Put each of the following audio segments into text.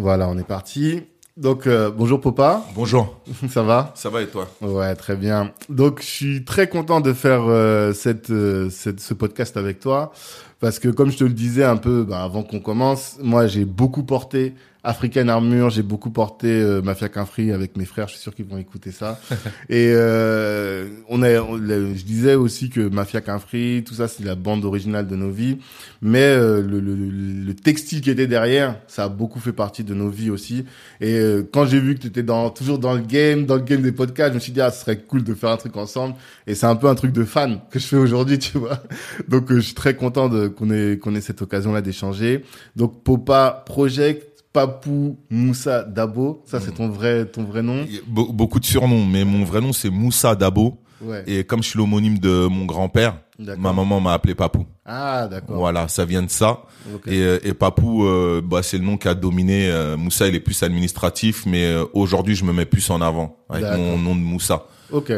Voilà, on est parti. Donc, euh, bonjour Popa. Bonjour. Ça va? Ça va et toi? Ouais, très bien. Donc, je suis très content de faire euh, cette, euh, cette, ce podcast avec toi parce que, comme je te le disais un peu bah, avant qu'on commence, moi, j'ai beaucoup porté African Armure, j'ai beaucoup porté euh, Mafia Qu'un Free avec mes frères, je suis sûr qu'ils vont écouter ça. et euh, on a, on- je disais aussi que Mafia Qu'un Free, tout ça c'est la bande originale de nos vies, mais euh, le, le, le textile qui était derrière, ça a beaucoup fait partie de nos vies aussi. Et euh, quand j'ai vu que tu étais dans, toujours dans le game, dans le game des podcasts, je me suis dit ah ce serait cool de faire un truc ensemble. Et c'est un peu un truc de fan que je fais aujourd'hui, tu vois. Donc euh, je suis très content de qu'on ait qu'on ait cette occasion là d'échanger. Donc Popa Project Papou Moussa Dabo, ça c'est ton vrai ton vrai nom. Be- Beaucoup de surnoms, mais mon vrai nom c'est Moussa Dabo. Ouais. Et comme je suis l'homonyme de mon grand-père, ma maman m'a appelé Papou. Ah d'accord. Voilà, ça vient de ça. Et, euh, et Papou, euh, bah, c'est le nom qui a dominé. euh, Moussa, il est plus administratif, mais euh, aujourd'hui, je me mets plus en avant avec mon nom de Moussa. Ok.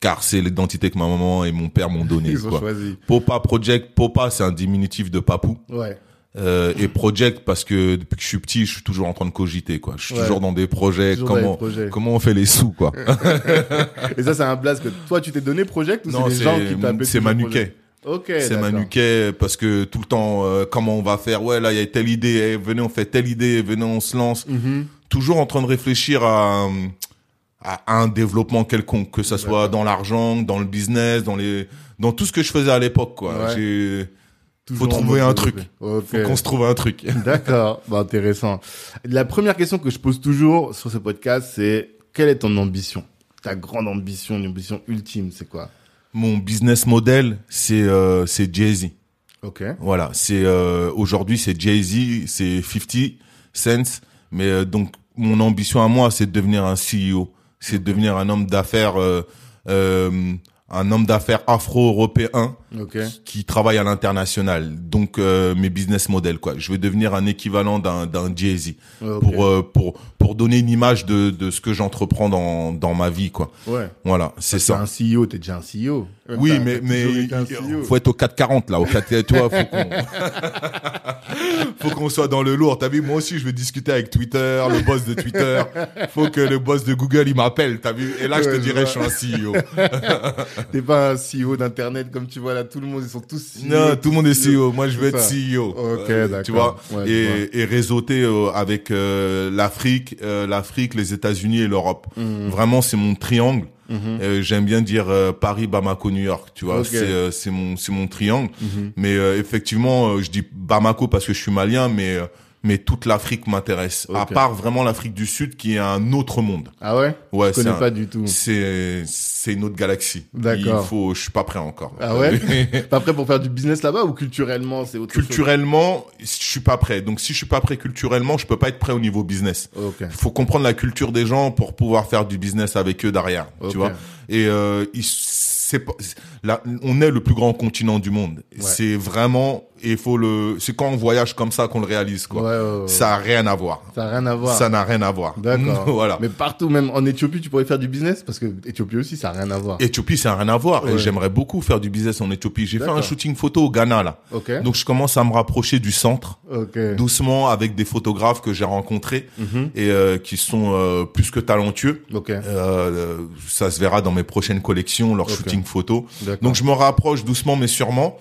Car c'est l'identité que ma maman et mon père m'ont donné. Ils ont quoi. choisi. Popa Project, Popa, c'est un diminutif de Papou. Ouais. Euh, et project parce que depuis que je suis petit, je suis toujours en train de cogiter quoi. Je suis Ouais. toujours dans des projets. Toujours comment projets. comment on fait les sous quoi Et ça c'est un blast que toi tu t'es donné Project ou Non, c'est les gens qui t'appellent c'est Manuquet. Ok. C'est. Manuquet parce que tout le temps euh, comment on va faire Ouais là il y a telle idée. eh, venez on fait telle idée. Venez on se lance. Mhm. Toujours en train de réfléchir à à un développement quelconque, que ça soit dans l'argent, dans le business, dans les dans tout ce que je faisais à l'époque quoi. Ouais. J'ai Toujours faut trouver un truc. développé. Ok. faut qu'on se trouve un truc. D'accord, bah, intéressant. La première question que je pose toujours sur ce podcast, c'est quelle est ton ambition? Ta grande ambition, une ambition ultime, c'est quoi? Mon business model c'est euh, c'est Jay-Z. Ok. Voilà, c'est euh, aujourd'hui c'est Jay-Z, c'est 50 Cent, mais euh, donc mon ambition à moi c'est de devenir un CEO, c'est de devenir un homme d'affaires euh, euh, un homme d'affaires afro-européen qui travaille à l'international. Donc euh, mes business models quoi, je vais devenir un équivalent d'un d'un Jay-Z. Pour euh, pour pour donner une image de de ce que j'entreprends dans dans ma vie quoi. Ouais. Voilà, c'est T'es ça. un CEO, t'es déjà un CEO. Oui, mais mais CEO. faut être au 440 là, au 4 tu vois, faut qu'on faut qu'on soit dans le lourd. T'as vu, moi aussi je vais discuter avec Twitter, le boss de Twitter. Faut que le boss de Google il m'appelle, t'as vu Et là je te dirais vois. je suis un CEO. T'es pas un CEO d'internet comme tu vois là, tout le monde ils sont tous CEO. non, tout le monde est CEO. Moi je veux être. CEO. Ok, Euh, d'accord. Tu vois Ouais, Et, et réseauter euh, avec euh, l'Afrique, euh, l'Afrique, les États-Unis et l'Europe. Vraiment c'est mon triangle. Euh, J'aime bien dire euh, Paris, Bamako, New York. Tu vois, c'est euh, c'est mon c'est mon triangle. Mhm. Mais effectivement, je dis Bamako parce que je suis malien, mais mais toute l'Afrique m'intéresse. À part vraiment l'Afrique du Sud, qui est un autre monde. Ah ouais? Ouais, Je connais un- pas du tout. C'est c'est une autre galaxie. D'accord. Il faut, je suis pas prêt encore. Ah ouais? Pas prêt pour faire du business là-bas ou culturellement c'est autre chose? Culturellement, je suis pas prêt. Donc si je suis pas prêt culturellement, je peux pas être prêt au niveau business. Il faut comprendre la culture des gens pour pouvoir faire du business avec eux derrière, tu vois? Et euh, ils- c'est pas, là, on est le plus grand continent du monde. C'est vraiment, et il faut le, c'est quand on voyage comme ça qu'on le réalise, quoi. Ouais, ouais, ouais. Ça a rien à voir. Ça n'a rien à voir. Ça n'a rien à voir. D'accord. voilà. Mais partout, même en Éthiopie, tu pourrais faire du business parce que Éthiopie aussi, ça n'a rien à voir. Éthiopie, ça n'a rien à voir. Et j'aimerais beaucoup faire du business en Éthiopie. J'ai fait un shooting photo au Ghana, là. Donc je commence à me rapprocher du centre. Doucement avec des photographes que j'ai rencontrés Mhm. et euh, qui sont euh, plus que talentueux. Euh, ça se verra dans mes prochaines collections, leurs Ok. shooting photos. D'accord. Donc je me rapproche doucement mais sûrement.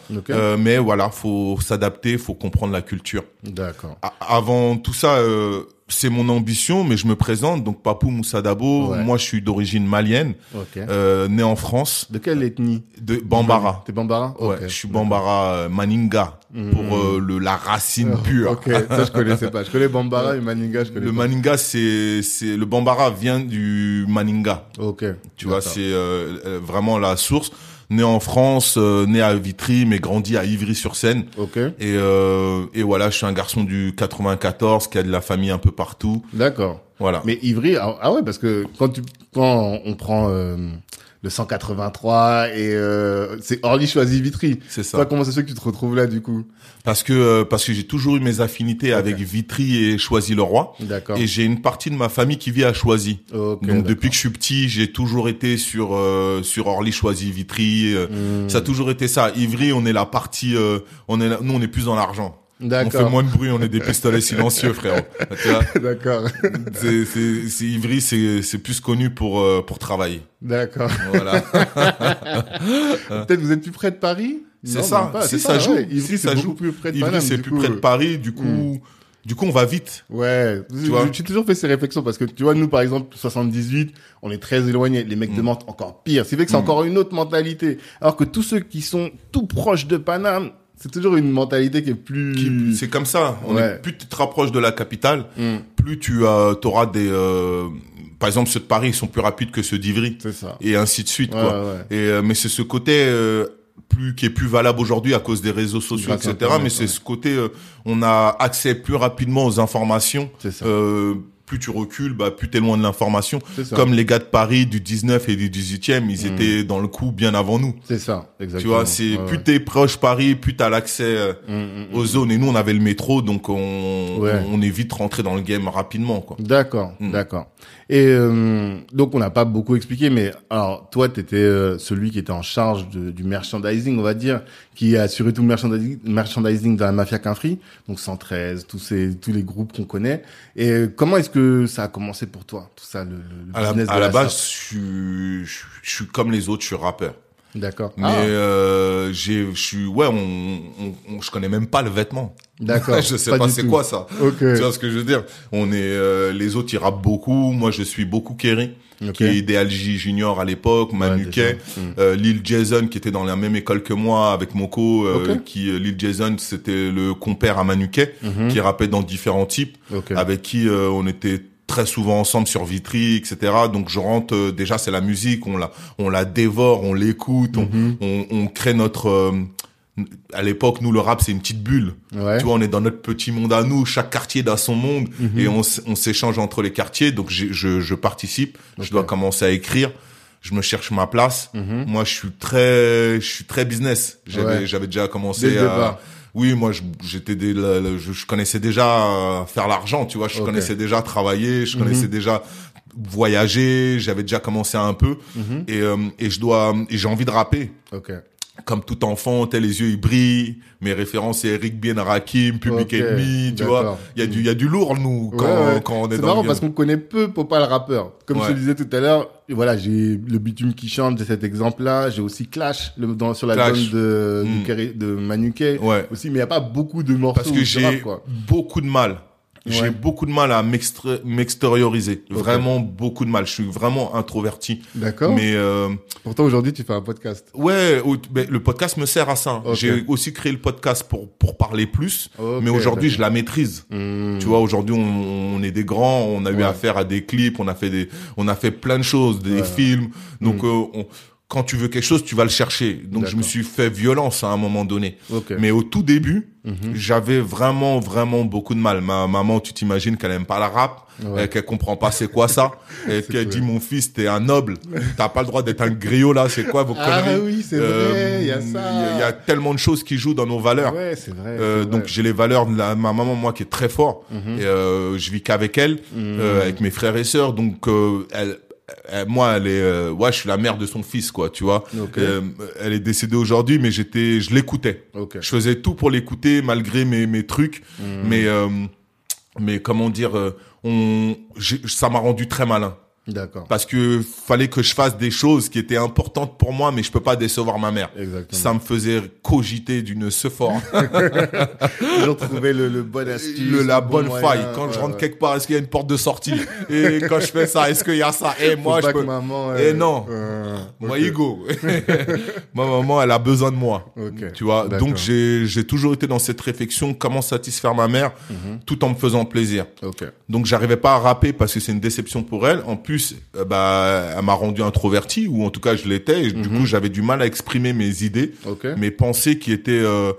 Mais voilà, faut s'adapter, faut comprendre la culture. D'accord. Avant tout ça, euh, c'est mon ambition, mais je me présente. Donc Papou Moussa Dabo, Ouais. moi je suis d'origine malienne, euh, né en France, De quelle ethnie? De Bambara. T'es Bambara? Ouais, Ok. je suis Bambara euh, Maninga pour euh, le la racine pure. Ok, ça je connaissais pas. Je connais Bambara et Maninga, je connais Le pas. Maninga, c'est c'est le Bambara vient du Maninga. Ok. Tu vois, c'est vraiment la source. Né en France, euh, né à Vitry, mais grandi à Ivry-sur-Seine. Ok. Et, euh, et voilà, je suis un garçon du 94 qui a de la famille un peu partout. D'accord. Voilà. Mais Ivry, ah, ah ouais, parce que quand tu quand on prend euh, le 183 et euh, c'est Orly choisi Vitry. C'est ça. Toi, comment ça se fait que tu te retrouves là du coup? Parce que euh, parce que j'ai toujours eu mes affinités avec Vitry et Choisy-le-Roi. D'accord. Et j'ai une partie de ma famille qui vit à Choisy. Ok, Donc depuis que je suis petit, j'ai toujours été sur euh, sur Orly, Choisy, Vitry. Hmm. Ça a toujours été ça. Ivry, on est la partie, euh, on est là- nous on est plus dans l'argent. On fait moins de bruit, on est des pistolets silencieux, frérot. D'accord. c'est, c'est, c'est Ivry, c'est, c'est plus connu pour euh, pour travailler. D'accord. Voilà. Peut-être vous êtes plus près de Paris? C'est ça. pas, si ça, joue, ouais. Ivry, si ça joue. plus près de Ivry, c'est plus coup. près de Paris. Du coup, Hmm. du coup, on va vite. Ouais, Tu vois j'ai toujours fait ces réflexions parce que tu vois nous par exemple 78, on est très éloignés, les mecs de Mantes encore pire. C'est vrai que c'est encore une autre mentalité. Alors que tous ceux qui sont tout proches de Paname, c'est toujours une mentalité qui est plus C'est comme ça. On Ouais. est, plus tu te rapproches de la capitale, Hmm, plus tu auras des. euh, par exemple, ceux de Paris ils sont plus rapides que ceux d'Ivry, c'est ça. et ainsi de suite. Ouais, quoi. ouais. Et euh, mais c'est ce côté euh, plus qui est plus valable aujourd'hui à cause des réseaux sociaux, Grâce etc. Internet, mais c'est ce côté, euh, on a accès plus rapidement aux informations. C'est ça. Plus tu recules, bah plus t'es loin de l'information. Comme les gars de Paris du 19 et du 18e, ils Mm. étaient dans le coup bien avant nous. C'est ça, exactement. Tu vois, c'est Ouais, plus ouais. t'es proche Paris, plus t'as l'accès euh, Mm, mm, mm. aux zones. Et nous, on avait le métro, donc on, Ouais. on est vite rentré dans le game rapidement, quoi. D'accord, d'accord. Et euh, donc on n'a pas beaucoup expliqué, mais alors toi tu étais celui qui était en charge de- du merchandising, on va dire, qui a assuré tout le merchandising, merchandising de la mafia Quinfri, donc 113, tous ces tous les groupes qu'on connaît. Et euh, comment est-ce que ça a commencé pour toi, tout ça, le, le À la, business à de la la base, sorte? je suis, je, je suis comme les autres, je suis rappeur. D'accord. Mais Ah, euh, j'ai, je suis, ouais, on, on, on- je connais même pas le vêtement. d'accord. je sais pas, c'est quoi ça. Ok. Tu vois ce que je veux dire? On est, euh, les autres ils rappent beaucoup. Moi, je suis beaucoup Kerry, qui est idéal J Junior à l'époque, Manu Ouais, Kay, déjà. Mm. euh, Lil Jason qui était dans la même école que moi avec Moko, euh, Ok. qui euh, Lil Jason c'était le compère à Manu Kay, Mhm. qui rappait dans différents types, avec qui euh, on était très souvent ensemble sur Vitry, etc. Donc je rentre euh, déjà c'est la musique, on la on la dévore, on l'écoute, Mhm. on, on, on crée notre euh, à l'époque, nous, le rap, c'est une petite bulle. Ouais. Tu vois, on est dans notre petit monde à nous. Chaque quartier a son monde Mhm. et on, on s'échange entre les quartiers. Donc, je, je participe. Je dois commencer à écrire. Je me cherche ma place. Mhm. Moi, je suis très, je suis très business. J'avais, Ouais. j'avais déjà commencé à. Oui, moi, je- j'étais je, je connaissais déjà euh, faire l'argent, tu vois. Je connaissais déjà travailler. Je Mhm. connaissais déjà voyager. J'avais déjà commencé un peu. Mhm. Et, euh, et je dois, et j'ai envie de rapper Ok. Comme tout enfant, tel les yeux ils brillent. Mes références c'est Eric Bien, Rakim, Public Ok, Enemy, tu vois. Il y a du il y a du lourd nous quand Ouais, ouais. quand on est, C'est dans marrant le parce qu'on connaît peu Popa le rappeur. Comme je te le disais tout à l'heure, voilà, j'ai le bitume qui chante, j'ai cet exemple-là. J'ai aussi Clash le, dans, sur l'album Clash. de, Mm. de, Kerry- de Manu Kay Ouais. aussi, mais il n'y a pas beaucoup de morceaux Parce que j'ai beaucoup de mal. J'ai beaucoup de mal à m'extérioriser. Vraiment beaucoup de mal. Je suis vraiment introverti. D'accord. Mais euh, Pourtant, aujourd'hui, tu fais un podcast. ouais, le podcast me sert à ça. J'ai aussi créé le podcast pour pour parler plus. Mais aujourd'hui, je la maîtrise. Hmm. Tu vois, aujourd'hui, on, on est des grands, on a eu affaire à des clips, on a fait des, on a fait plein de choses, des Ouais. films. Donc, Mm. euh, on- quand tu veux quelque chose, tu vas le chercher. Donc, je me suis fait violence à un moment donné. Ok. Mais au tout début, Mhm. j'avais vraiment, vraiment beaucoup de mal. Ma maman, tu t'imagines qu'elle aime pas la rap, Ouais. qu'elle comprend pas c'est quoi ça, et qu'elle dit mon fils, t'es un noble, t'as pas le droit d'être un griot là, c'est quoi vos Ah conneries oui, c'est Euh, vrai, il y a ça. Il y a- il y a tellement de choses qui jouent dans nos valeurs. Ouais, c'est vrai. Euh, donc j'ai les valeurs de la, ma maman moi qui est très fort Mhm. et euh, je vis qu'avec elle euh, avec mes frères et sœurs donc euh, elle- moi elle est euh, ouais je suis la mère de son fils quoi tu vois Ok. Euh, elle est décédée aujourd'hui mais j'étais je l'écoutais Ok. je faisais tout pour l'écouter malgré mes mes trucs Mhm. mais euh, mais comment dire euh, on ça m'a rendu très malin D'accord. parce que fallait que je fasse des choses qui étaient importantes pour moi mais je peux pas décevoir ma mère Exactement. ça me faisait cogiter d'une sephora Toujours trouver le, le bon astuce. le, la bon bonne moyen, faille. Quand je rentre ouais. quelque part, est-ce qu'il y a une porte de sortie Et quand je fais ça, est-ce qu'il y a ça Et moi, je peux. maman. Euh, non. euh, Moi, ok. ego. Ma maman, elle a besoin de moi. Ok. Tu vois. Donc j'ai j'ai toujours été dans cette réflexion comment satisfaire ma mère Mhm. tout en me faisant plaisir. Ok. Donc j'arrivais pas à rapper parce que c'est une déception pour elle. En plus plus, euh, bah, elle m'a rendu introverti, ou en tout cas je l'étais. et Du Mhm. coup, j'avais du mal à exprimer mes idées, mes pensées qui étaient, euh,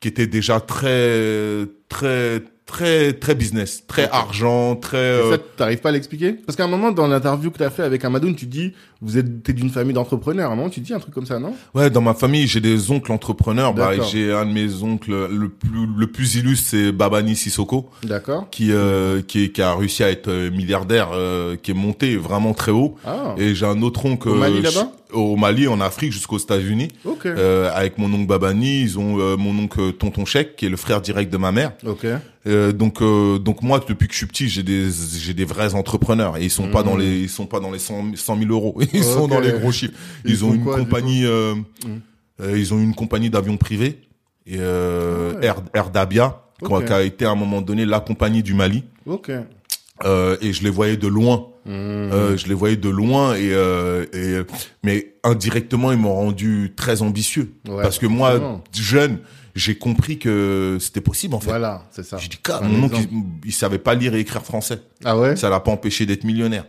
qui étaient déjà très, très, très, très business, très argent, très. Et euh, ça, t'arrives pas à l'expliquer? Parce qu'à un moment, dans l'interview que t'as fait avec Amadoun, tu dis, vous êtes, t'es d'une famille d'entrepreneurs. Moment, tu dis un truc comme ça, non? Ouais, dans ma famille, j'ai des oncles entrepreneurs. Bah, j'ai un de mes oncles le plus le plus illustre, c'est Babani Sissoko, D'accord. qui euh, qui, qui a réussi à être euh, milliardaire, euh, qui est monté vraiment très haut. Ah. Et j'ai un autre oncle Au Mali, euh, là-bas? au Mali, en Afrique, jusqu'aux États-Unis. Ok. Euh, avec mon oncle Babani, ils ont euh, mon oncle Tonton Chèque, qui est le frère direct de ma mère. Ok. Euh, donc euh, donc moi depuis que je suis petit j'ai des j'ai des vrais entrepreneurs et ils sont pas dans les ils sont pas dans les 100 100 000 euros ils sont dans les gros chiffres Ils ils, ont une quoi, compagnie euh, euh, ils ont une compagnie d'avions privés et euh, Ah ouais. Air, Air Dabia qui a- Ok. qui a été à un moment donné la compagnie du Mali Ok. euh, et je les voyais de loin euh, je les voyais de loin et, euh, et mais indirectement ils m'ont rendu très ambitieux Ouais, parce que moi jeune j'ai compris que c'était possible en fait Voilà, c'est ça. j'ai dit, Car, mon oncle, il, il savait pas lire et écrire français. Ah ouais? Ça l'a pas empêché d'être millionnaire.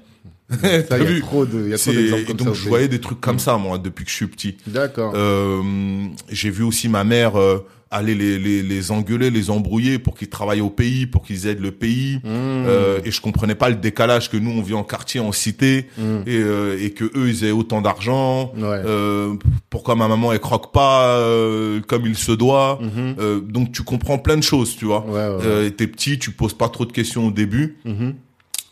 Ça, T'as il y vu a trop de, il y a trop C'est- d'exemples et comme donc ça. au je voyais des trucs comme ça moi depuis que je suis petit. D'accord. Euh, j'ai vu aussi ma mère euh, aller les, les, les engueuler, les embrouiller pour qu'ils travaillent au pays, pour qu'ils aident le pays. Mmh. Euh, et je comprenais pas le décalage que nous on vit en quartier, en cité, Mmh. et, euh, et que eux ils aient autant d'argent. Ouais. Euh, pourquoi ma maman elle croque pas euh, comme il se doit. Euh, donc tu comprends plein de choses, tu vois. Ouais, ouais, ouais. Euh, t'es petit, tu poses pas trop de questions au début.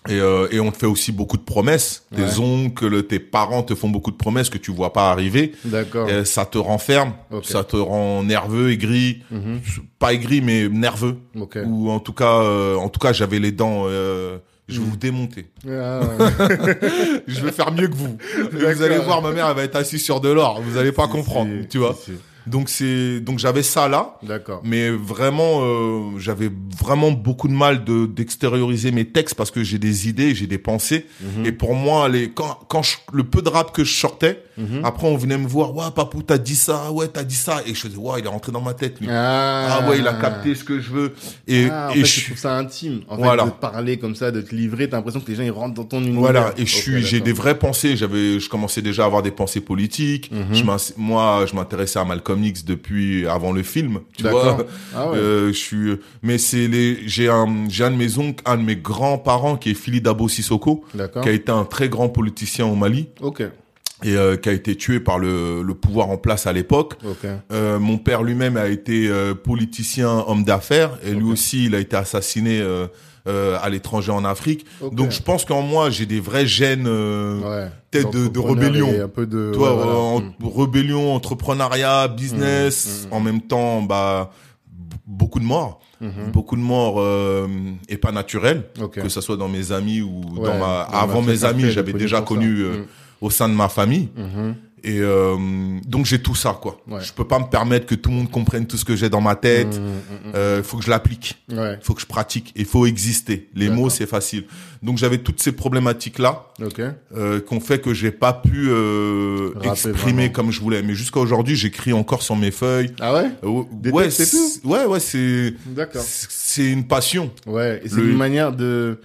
Mhm. Et, euh, et on te fait aussi beaucoup de promesses. Tes oncles, tes parents te font beaucoup de promesses que tu vois pas arriver. D'accord. Et ça te renferme, Ok. ça te rend nerveux, aigri, Mhm. pas aigri mais nerveux. Ok. Ou en tout cas, euh, en tout cas, j'avais les dents. euh, je vais vous démonter. Ah, Je vais faire mieux que vous. D'accord. vous allez voir, ma mère, elle va être assise sur de l'or. Vous allez pas comprendre, Si, tu vois. si. Donc c'est, donc j'avais ça là. D'accord. Mais vraiment, euh, j'avais vraiment beaucoup de mal de d'extérioriser mes textes parce que j'ai des idées, j'ai des pensées. Mhm. Et pour moi, les quand quand je- le peu de rap que je sortais, Mhm. après on venait me voir, ouais papou, t'as dit ça, ouais t'as dit ça, et je faisais, ouais il est rentré dans ma tête lui. Ah, Ah ouais, il a capté ce que je veux. Et, Ah, en et fait, je tu trouves ça intime. En Voilà. fait, de te parler comme ça, de te livrer, t'as l'impression que les gens ils rentrent dans ton univers. Voilà, et je suis, j'ai des vraies pensées. J'avais, je commençais déjà à avoir des pensées politiques. Mhm. Je moi, je m'intéressais à Malcolm X depuis avant le film. Tu vois, Ah ouais. Euh, je suis, mais c'est les, j'ai un, j'ai un de mes oncles, un de mes grands-parents qui est Phili Dabo Sissoko, qui a été un très grand politicien au Mali Ok. et euh, qui a été tué par le, le pouvoir en place à l'époque. Euh, mon père lui-même a été euh, politicien, homme d'affaires, et lui aussi, il a été assassiné euh, à l'étranger en Afrique. Donc je pense qu'en moi, j'ai des vrais gènes. euh, Ouais. tête de- de rébellion. Un peu de. toi, ouais, voilà. en- Mm. rébellion, entrepreneuriat, business, Mm, mm, en même temps, bah beaucoup de morts, Mhm. beaucoup de morts euh, et pas naturels, Ok. que ça soit dans mes amis ou Ouais, dans ma. Avant mes amis, j'avais déjà connu euh, au sein de ma famille. Mhm. Et euh, donc j'ai tout ça, quoi. Ouais. Je peux pas me permettre que tout le monde comprenne tout ce que j'ai dans ma tête. Mm, mm, Euh, faut que je l'applique, mm. Ouais. faut que je pratique. Il faut exister. Les mots, c'est facile. Donc j'avais toutes ces problématiques là Ok. euh, qu'on fait que j'ai pas pu euh, Rapper exprimer vraiment. comme je voulais. Mais jusqu'à aujourd'hui, j'écris encore sur mes feuilles. Ah ouais Euh, Des ouais, c'est- ouais, ouais, c'est D'accord. c'est une passion. Ouais, et c'est Le- une manière ben,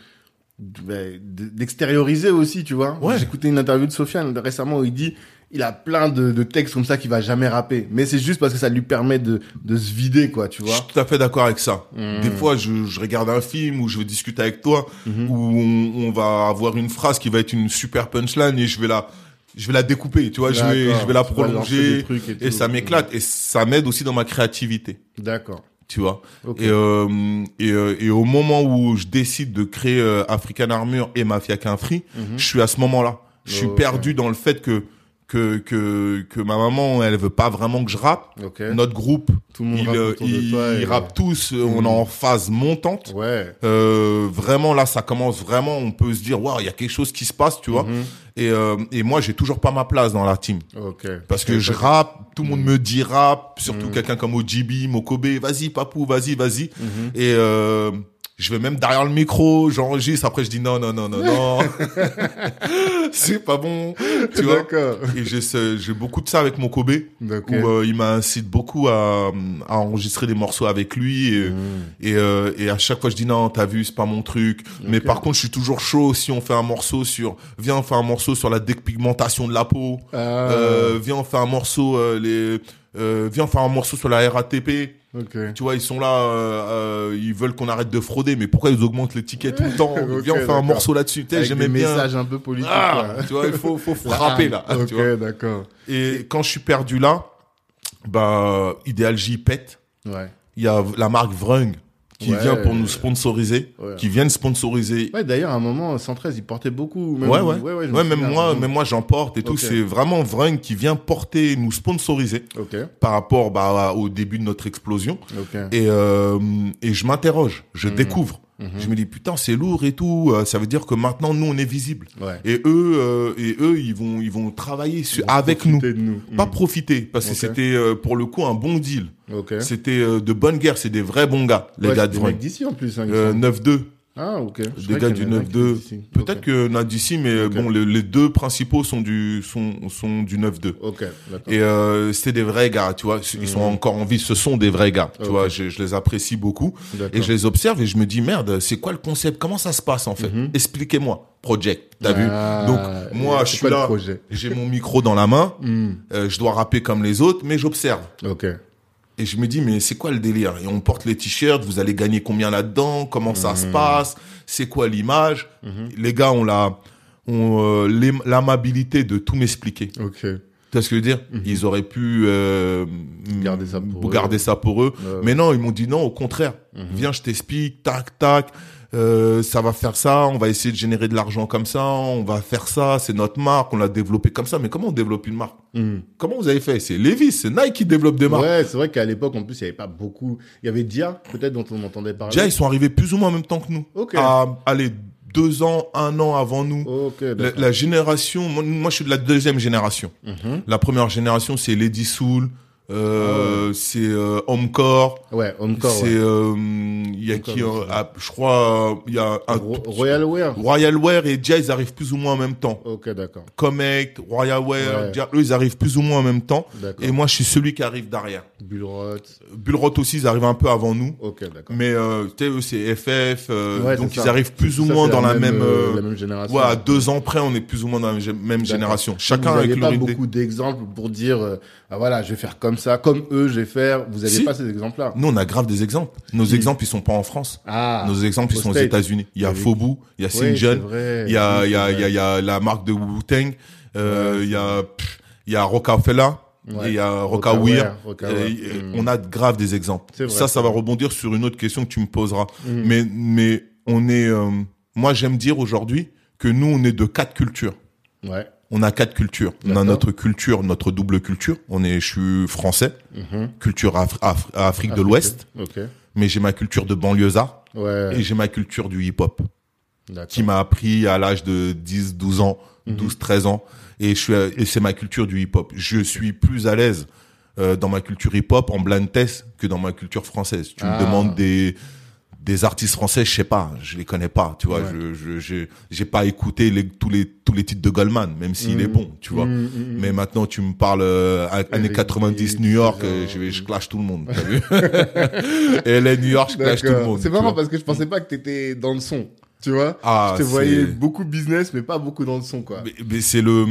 de- d'extérioriser aussi, tu vois. Ouais. J'écoutais une interview de Sofiane récemment où il dit il a plein de, de textes comme ça qu'il va jamais rapper, mais c'est juste parce que ça lui permet de, de se vider, quoi, tu Je vois. suis tout à fait d'accord avec ça. Mm. Des fois, je, je regarde un film ou je discute avec toi Mhm. où on, on va avoir une phrase qui va être une super punchline et je vais la je vais la découper, tu vois, je vais je vais la prolonger et, ça m'éclate et ça m'aide aussi dans ma créativité, D'accord. tu vois. Et, euh, et, euh, et au moment où je décide de créer euh, African Armure et Mafia Qu'un Free, Mhm. je suis à ce moment-là. Je suis perdu dans le fait que que que que ma maman, elle veut pas vraiment que je rappe. Ok. Notre groupe, Tout le monde il, rappe euh, autour de il, toi et- il rappe tous, euh, on est en phase montante. Ouais. Euh, vraiment là, ça commence vraiment. On peut se dire, waouh, il y a quelque chose qui se passe, tu vois. Mhm. Et euh, et moi, j'ai toujours pas ma place dans la team Ok. parce que je rappe. Tout le monde me dit rap, surtout Mhm. quelqu'un comme OGB, Mokobe. Vas-y, papou, vas-y, vas-y. Mhm. Et euh, je vais même derrière le micro, j'enregistre. Après, je dis non, non, non, non, non. c'est pas bon, tu vois. Et j'ai beaucoup de ça avec mon Kobe, Ok. où euh, il m'incite beaucoup à, à enregistrer des morceaux avec lui. Et, Mm. et, euh, et à chaque fois, je dis non, t'as vu, c'est pas mon truc. Mais par contre, je suis toujours chaud si on fait un morceau sur, viens, on fait un morceau sur la dépigmentation de la peau. Ah, Euh, viens, on fait un morceau, euh, les, euh, viens, on fait un morceau sur la RATP. Tu vois, ils sont là, euh, euh, ils veulent qu'on arrête de frauder, mais pourquoi ils augmentent les tickets tout le temps Viens, on fait un morceau là-dessus. Tu sais, Avec j'aimais bien. messages un peu politiques. Ah, tu vois, il faut, faut frapper là. Ah, tu vois. ok, d'accord. Et quand je suis perdu là, bah, Ideal J pète. Ouais. Il y a la marque Vrung qui Ouais. vient pour nous sponsoriser, Ouais. qui viennent sponsoriser. Ouais, d'ailleurs, à un moment, 113, il portait beaucoup. Même, Ouais, ouais. ouais, Ouais, même souviens. moi, même moi, j'en porte et tout. C'est vraiment Vrung qui vient porter, nous sponsoriser Ok, par rapport, bah, au début de notre explosion. ok. Et, euh, et je m'interroge, je Mhm. découvre. Je me dis putain c'est lourd et tout. euh, Ça veut dire que maintenant nous on est visible. Ouais. Et eux euh, et eux ils vont ils vont travailler sur, avec nous. De nous. Pas Mm. profiter parce que c'était euh, pour le coup un bon deal. Ok. C'était euh, de bonne guerre. C'est des vrais bons gars les Ouais, gars de mecs d'ici en plus. Hein, ils Euh, sont- 9-2. Ah, ok. Je Des gars du en avait un qui était 9-2. d'ici. Peut-être Ok. que a d'ici, mais Ok. bon, les, les deux principaux sont du sont sont du 9-2. Ok, d'accord. Et euh, c'était des vrais gars, tu vois. Ils sont encore en vie. Ce sont des vrais gars, tu vois. Je, je les apprécie beaucoup. Et je les observe et je me dis merde, c'est quoi le concept? Comment ça se passe en fait? Expliquez-moi. Project, t'as vu? Mhm. Ah, Donc et moi c'est je suis là, j'ai mon micro dans la main, Hmm, euh, je dois rapper comme les autres, mais j'observe. Ok. Et je me dis mais c'est quoi le délire? Et on porte les t-shirts, vous allez gagner combien là-dedans? Comment ça Mhm. se passe? C'est quoi l'image? Les gars ont la ont euh, l'amabilité de tout m'expliquer. Ok. Tu vois ce que je veux dire? Ils auraient pu euh, Mhm. Garder ça pour eux. garder ça pour eux. Ouais, ouais. Mais non, ils m'ont dit non, au contraire. Viens, je t'explique, tac, tac. Euh, ça va faire ça, on va essayer de générer de l'argent comme ça, on va faire ça, c'est notre marque, on l'a développé comme ça. Mais comment on développe une marque? Hmm. Comment vous avez fait? C'est Levi's, c'est Nike qui développe des marques. Ouais, c'est vrai qu'à l'époque, en plus, il n'y avait pas beaucoup. Il y avait Dia, peut-être, dont on entendait parler. Déjà, ils sont arrivés plus ou moins en même temps que nous. Ok. À, allez, deux ans, un an avant nous. Ok, La, génération, moi, moi, je suis de la deuxième génération. Mhm. La première génération, c'est Lady Soul, euh, c'est euh, Homecore, Ouais, encore. c'est Ouais. euh, il y a qui ah, je crois il y a un Ro- tout petit- Royal Wear. Royal Wear et Dia ils arrivent plus ou moins en même temps. Ok, d'accord. Comect, Royal Wear, Ouais. Dia, eux ils arrivent plus ou moins en même temps D'accord. et moi je suis celui qui arrive derrière. Bullrot. Bullrot aussi ils arrivent un peu avant nous. Ok, d'accord. Mais euh, tu sais eux c'est FF euh, Ouais, donc ils ça. arrivent plus ou Ça, moins dans la même, la même génération. ouais, à deux ans près on est plus ou moins dans la même génération. Chacun vous avec pas beaucoup d'exemples pour dire, euh, ah voilà, je vais faire comme ça, comme eux, je vais faire. Vous n'aviez Si. pas ces exemples-là. Nous on a grave des exemples. Nos exemples ils sont pas en France. Ah. Nos exemples ils sont aux. États-Unis. Il y a Avec- Fobu, il y a Oui, Sinjun. Il y a, Oui, il y a, il y a, il y a la marque de Wu-Tang, euh, il y a, pff, il y a Rockefeller, Ouais. il y a et Mm. On a grave des exemples. Vrai, ça, ça va rebondir sur une autre question que tu me poseras. Mm. Mais, mais on est, euh, moi j'aime dire aujourd'hui que nous on est de quatre cultures. Ouais. On a quatre cultures. On a notre culture, notre double culture. On est, je suis français, Mhm. culture Af- Af- Afrique de l'Ouest, Ok. mais j'ai ma culture de banlieusard Ouais. et j'ai ma culture du hip-hop. Qui m'a appris à l'âge de 10, 12 ans, Mhm. 12, 13 ans. Et je suis, et c'est ma culture du hip-hop. Je suis plus à l'aise euh, dans ma culture hip-hop en blind test que dans ma culture française. Tu Ah. me demandes des des artistes français, je sais pas, je les connais pas, tu vois, Ouais. je j'ai pas écouté les tous les tous les titres de Goldman, même s'il Mhm. est bon, tu vois. Mm, mm, mm. Mais maintenant, tu me parles euh, années Eric 90 Gibbs, New York, euh, je vais je clash tout le monde, t'as vu Et les New York, je clash tout le monde. C'est marrant parce que je pensais pas que t'étais dans le son. Tu vois Ah, Je te voyais beaucoup business, mais pas beaucoup dans le son, quoi. Mais, mais c'est le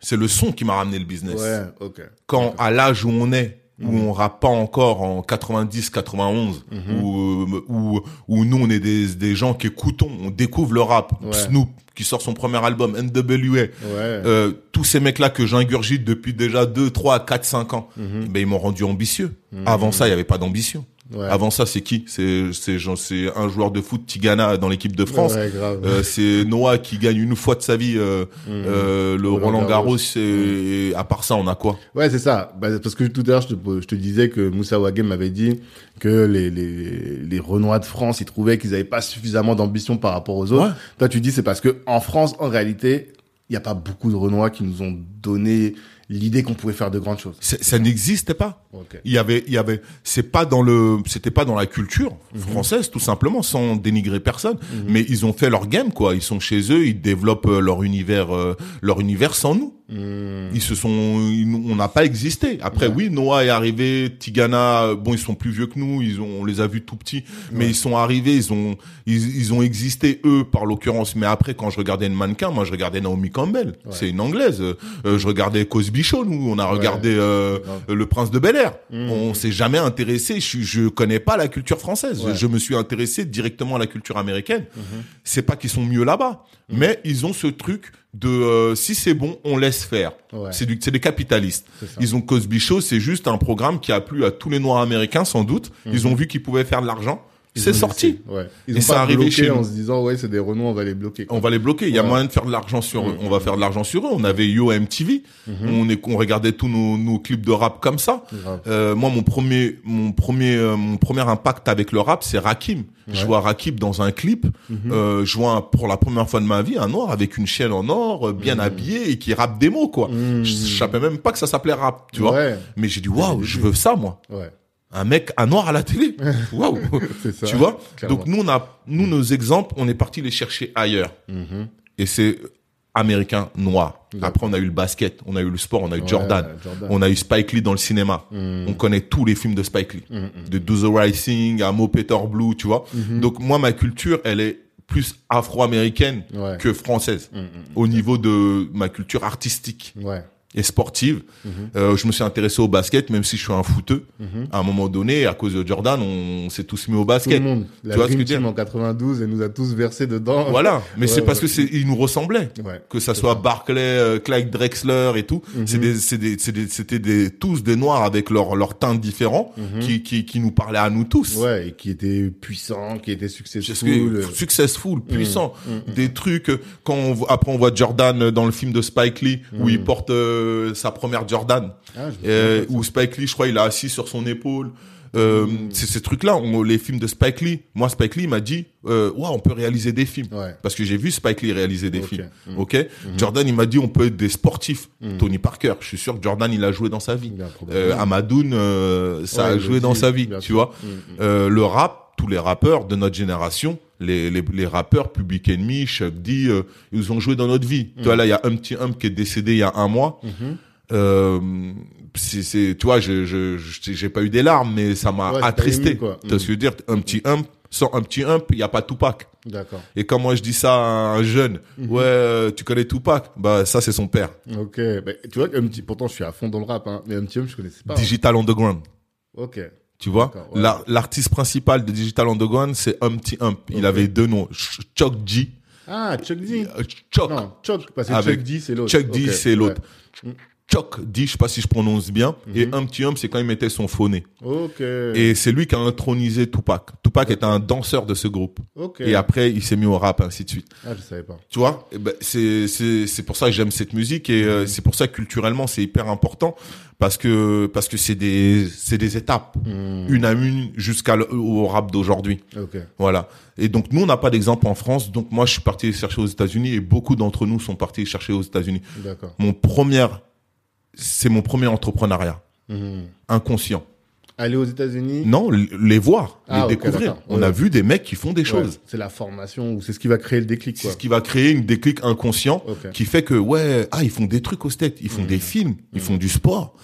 c'est le son qui m'a ramené le business. Ouais. Quand à l'âge où on est, où Mhm. on rappe pas encore en 90, 91, Mhm. où, euh, où où nous on est des des gens qui écoutons, on découvre le rap. Ouais. Snoop qui sort son premier album, N.W.A. Ouais. Euh, tous ces mecs là que j'ingurgite depuis déjà 2, 3, 4, 5 ans, Mhm. ben ils m'ont rendu ambitieux. Avant ça, il y avait pas d'ambition. Ouais. Avant ça, c'est qui? C'est c'est c'est un joueur de foot Tigana dans l'équipe de France. Ouais. Euh, c'est Noah qui gagne une fois de sa vie euh, Mhm. euh, le Roland Roland Garros. Garros. Et, et à part ça, on a quoi? Ouais, c'est ça. Bah, parce que tout à l'heure, je te, je te disais que Moussa Ouagem m'avait dit que les, les, les Renois de France, ils trouvaient qu'ils n'avaient pas suffisamment d'ambition par rapport aux autres. Ouais. Toi, tu dis c'est parce que en France, en réalité, il n'y a pas beaucoup de Renois qui nous ont donné l'idée qu'on pouvait faire de grandes choses. Ça n'existait pas. Ok. Il y avait, il y avait, c'est pas dans le, c'était pas dans la culture Mhm. française, tout simplement, sans dénigrer personne. Mais ils ont fait leur game, quoi. Ils sont chez eux, ils développent euh, leur univers, euh, leur univers sans nous. Hmm. Ils se sont, on n'a pas existé. Après, oui, Noah est arrivé, Tigana, bon, ils sont plus vieux que nous, ils ont, on les a vus tout petits, mais ils sont arrivés, ils ont, ils, ils ont existé eux, par l'occurrence. Mais après, quand je regardais une mannequin, moi, je regardais Naomi Campbell. C'est une anglaise. Euh, euh, je regardais Cosby Show, nous, on a regardé euh, Le Prince de Bel Air. On s'est jamais intéressé. Je, je connais pas la culture française. Je me suis intéressé directement à la culture américaine. C'est pas qu'ils sont mieux là-bas, mais ils ont ce truc de euh, si c'est bon, on laisse faire. Ouais. C'est du, c'est des capitalistes. Ils ont Cosby Show, c'est juste un programme qui a plu à tous les Noirs américains sans doute. Ils ont vu qu'ils pouvaient faire de l'argent. C'est sorti. Ouais. Ils Et ont pas arrivé chez en nous. se disant ouais c'est des Renault on va les bloquer. quoi. On va les bloquer. Il y a Ouais. moyen de faire de l'argent sur eux. On va faire de l'argent sur eux. On avait Yo MTV. On est, on regardait tous nos, nos clips de rap comme ça. Euh, moi, mon premier, mon premier, euh, mon premier impact avec le rap, c'est Rakim. Je vois Rakim dans un clip. euh, je vois un- pour la première fois de ma vie un noir avec une chaîne en or, euh, bien habillé et qui rappe des mots quoi. Je, je savais même pas que ça s'appelait rap, tu vois. Mais j'ai dit waouh, je veux ça moi. Ouais. Un mec, un noir à la télé. Waouh. C'est ça. Tu vois? Clairement. Donc nous, on a, nous, nos exemples, on est parti les chercher ailleurs. Mhm. Et c'est américain noir. Après, on a eu le basket, on a eu le sport, on a eu Ouais, Jordan, Jordan. on a eu Spike Lee dans le cinéma. On connaît tous les films de Spike Lee, de Do the Right Thing à Mo Peter Blue, tu vois. Donc moi, ma culture, elle est plus afro-américaine Ouais. que française au niveau de ma culture artistique Ouais. Et sportive. Euh, je me suis intéressé au basket, même si je suis un footeux. À un moment donné, à cause de Jordan, on s'est tous mis au Tout basket. le monde. La Tu vois ce que Team en 92 elle nous a tous versé dedans. Voilà, mais Ouais, c'est parce ouais. que c'est ils nous ressemblaient. Ouais. Que ça soit Barclay, euh, Clyde Drexler et tout, Mhm. c'est des, c'est des, c'était des, tous des noirs avec leur leur teint différent qui, qui qui nous parlaient à nous tous. Mhm. Ouais, et qui était puissant, qui Parce successful. que euh, successful, puissant, Mhm. des trucs quand on après on voit Jordan dans le film de Spike Lee où Mhm. il porte euh, sa première Jordan, Ah, euh, où Spike Lee, je crois, il a assis sur son épaule. Euh, Mhm. C'est ces trucs-là, on- les films de Spike Lee. Moi, Spike Lee m'a dit, euh, ouais, on peut réaliser des films. Ouais. Parce que j'ai vu Spike Lee réaliser des films. Mhm. Ok? Jordan, il m'a dit, on peut être des sportifs. Tony Parker, je suis sûr que Jordan, il a joué dans sa vie. Euh, Amadoun, euh, ça Ouais, a joué dans sa vie, tu vois? Euh, le rap, tous les rappeurs de notre génération, les, les, les rappeurs, Public Enemy, Chuck D, euh, ils ont joué dans notre vie. Tu vois, là, il y a un petit Hump qui est décédé il y a un mois. Euh, c'est, tu vois, je, je, je- j'ai pas eu des larmes, mais ça m'a Ouais, attristé. Tu vois ce que je veux dire? Un petit Hump, sans un petit Hump, il y a pas Tupac. D'accord. Et quand moi je dis ça à un jeune, Mhm. ouais, euh, tu connais Tupac? Bah, ça, c'est son père. Ok. Bah, tu vois, un petit, pourtant, je suis à fond dans le rap, hein. Mais un petit homme, je connaissais pas. hein. Digital Underground. Ok. Tu vois, ouais. L'artiste principal de Digital Underground, c'est Humpty Hump. Il avait deux noms, Ch- Chuck G. Ah, Chuck D. Euh, Chuck. Non, Chuck, parce que Avec Chuck D, c'est l'autre. Chuck D, c'est l'autre. ouais. Chuck D, je sais pas si je prononce bien. Et Mhm. Humpty Hump, c'est quand il mettait son faux nez. Ok. Et c'est lui qui a intronisé Tupac. Tupac est un danseur de ce groupe. Ok. Et après, il s'est mis au rap, ainsi de suite. Ah, je savais pas. Tu vois, Eh ben, c'est c'est c'est pour ça que j'aime cette musique et Mhm. euh, c'est pour ça que culturellement c'est hyper important parce que parce que c'est des c'est des étapes Hmm. une à une jusqu'à au rap d'aujourd'hui. Ok. Voilà. Et donc nous on n'a pas d'exemple en France. Donc moi je suis parti chercher aux États-Unis et beaucoup d'entre nous sont partis chercher aux États-Unis. D'accord. Mon premier c'est mon premier entrepreneuriat Mhm. inconscient. Aller aux États-Unis? Non, les voir, Ah, les découvrir. On Ouais. a vu des mecs qui font des Ouais, choses. c'est la formation ou c'est ce qui va créer le déclic, C'est ce qui va créer une déclic inconscient qui fait que ouais, ah ils font des trucs au States, ils font des films, ils font du sport,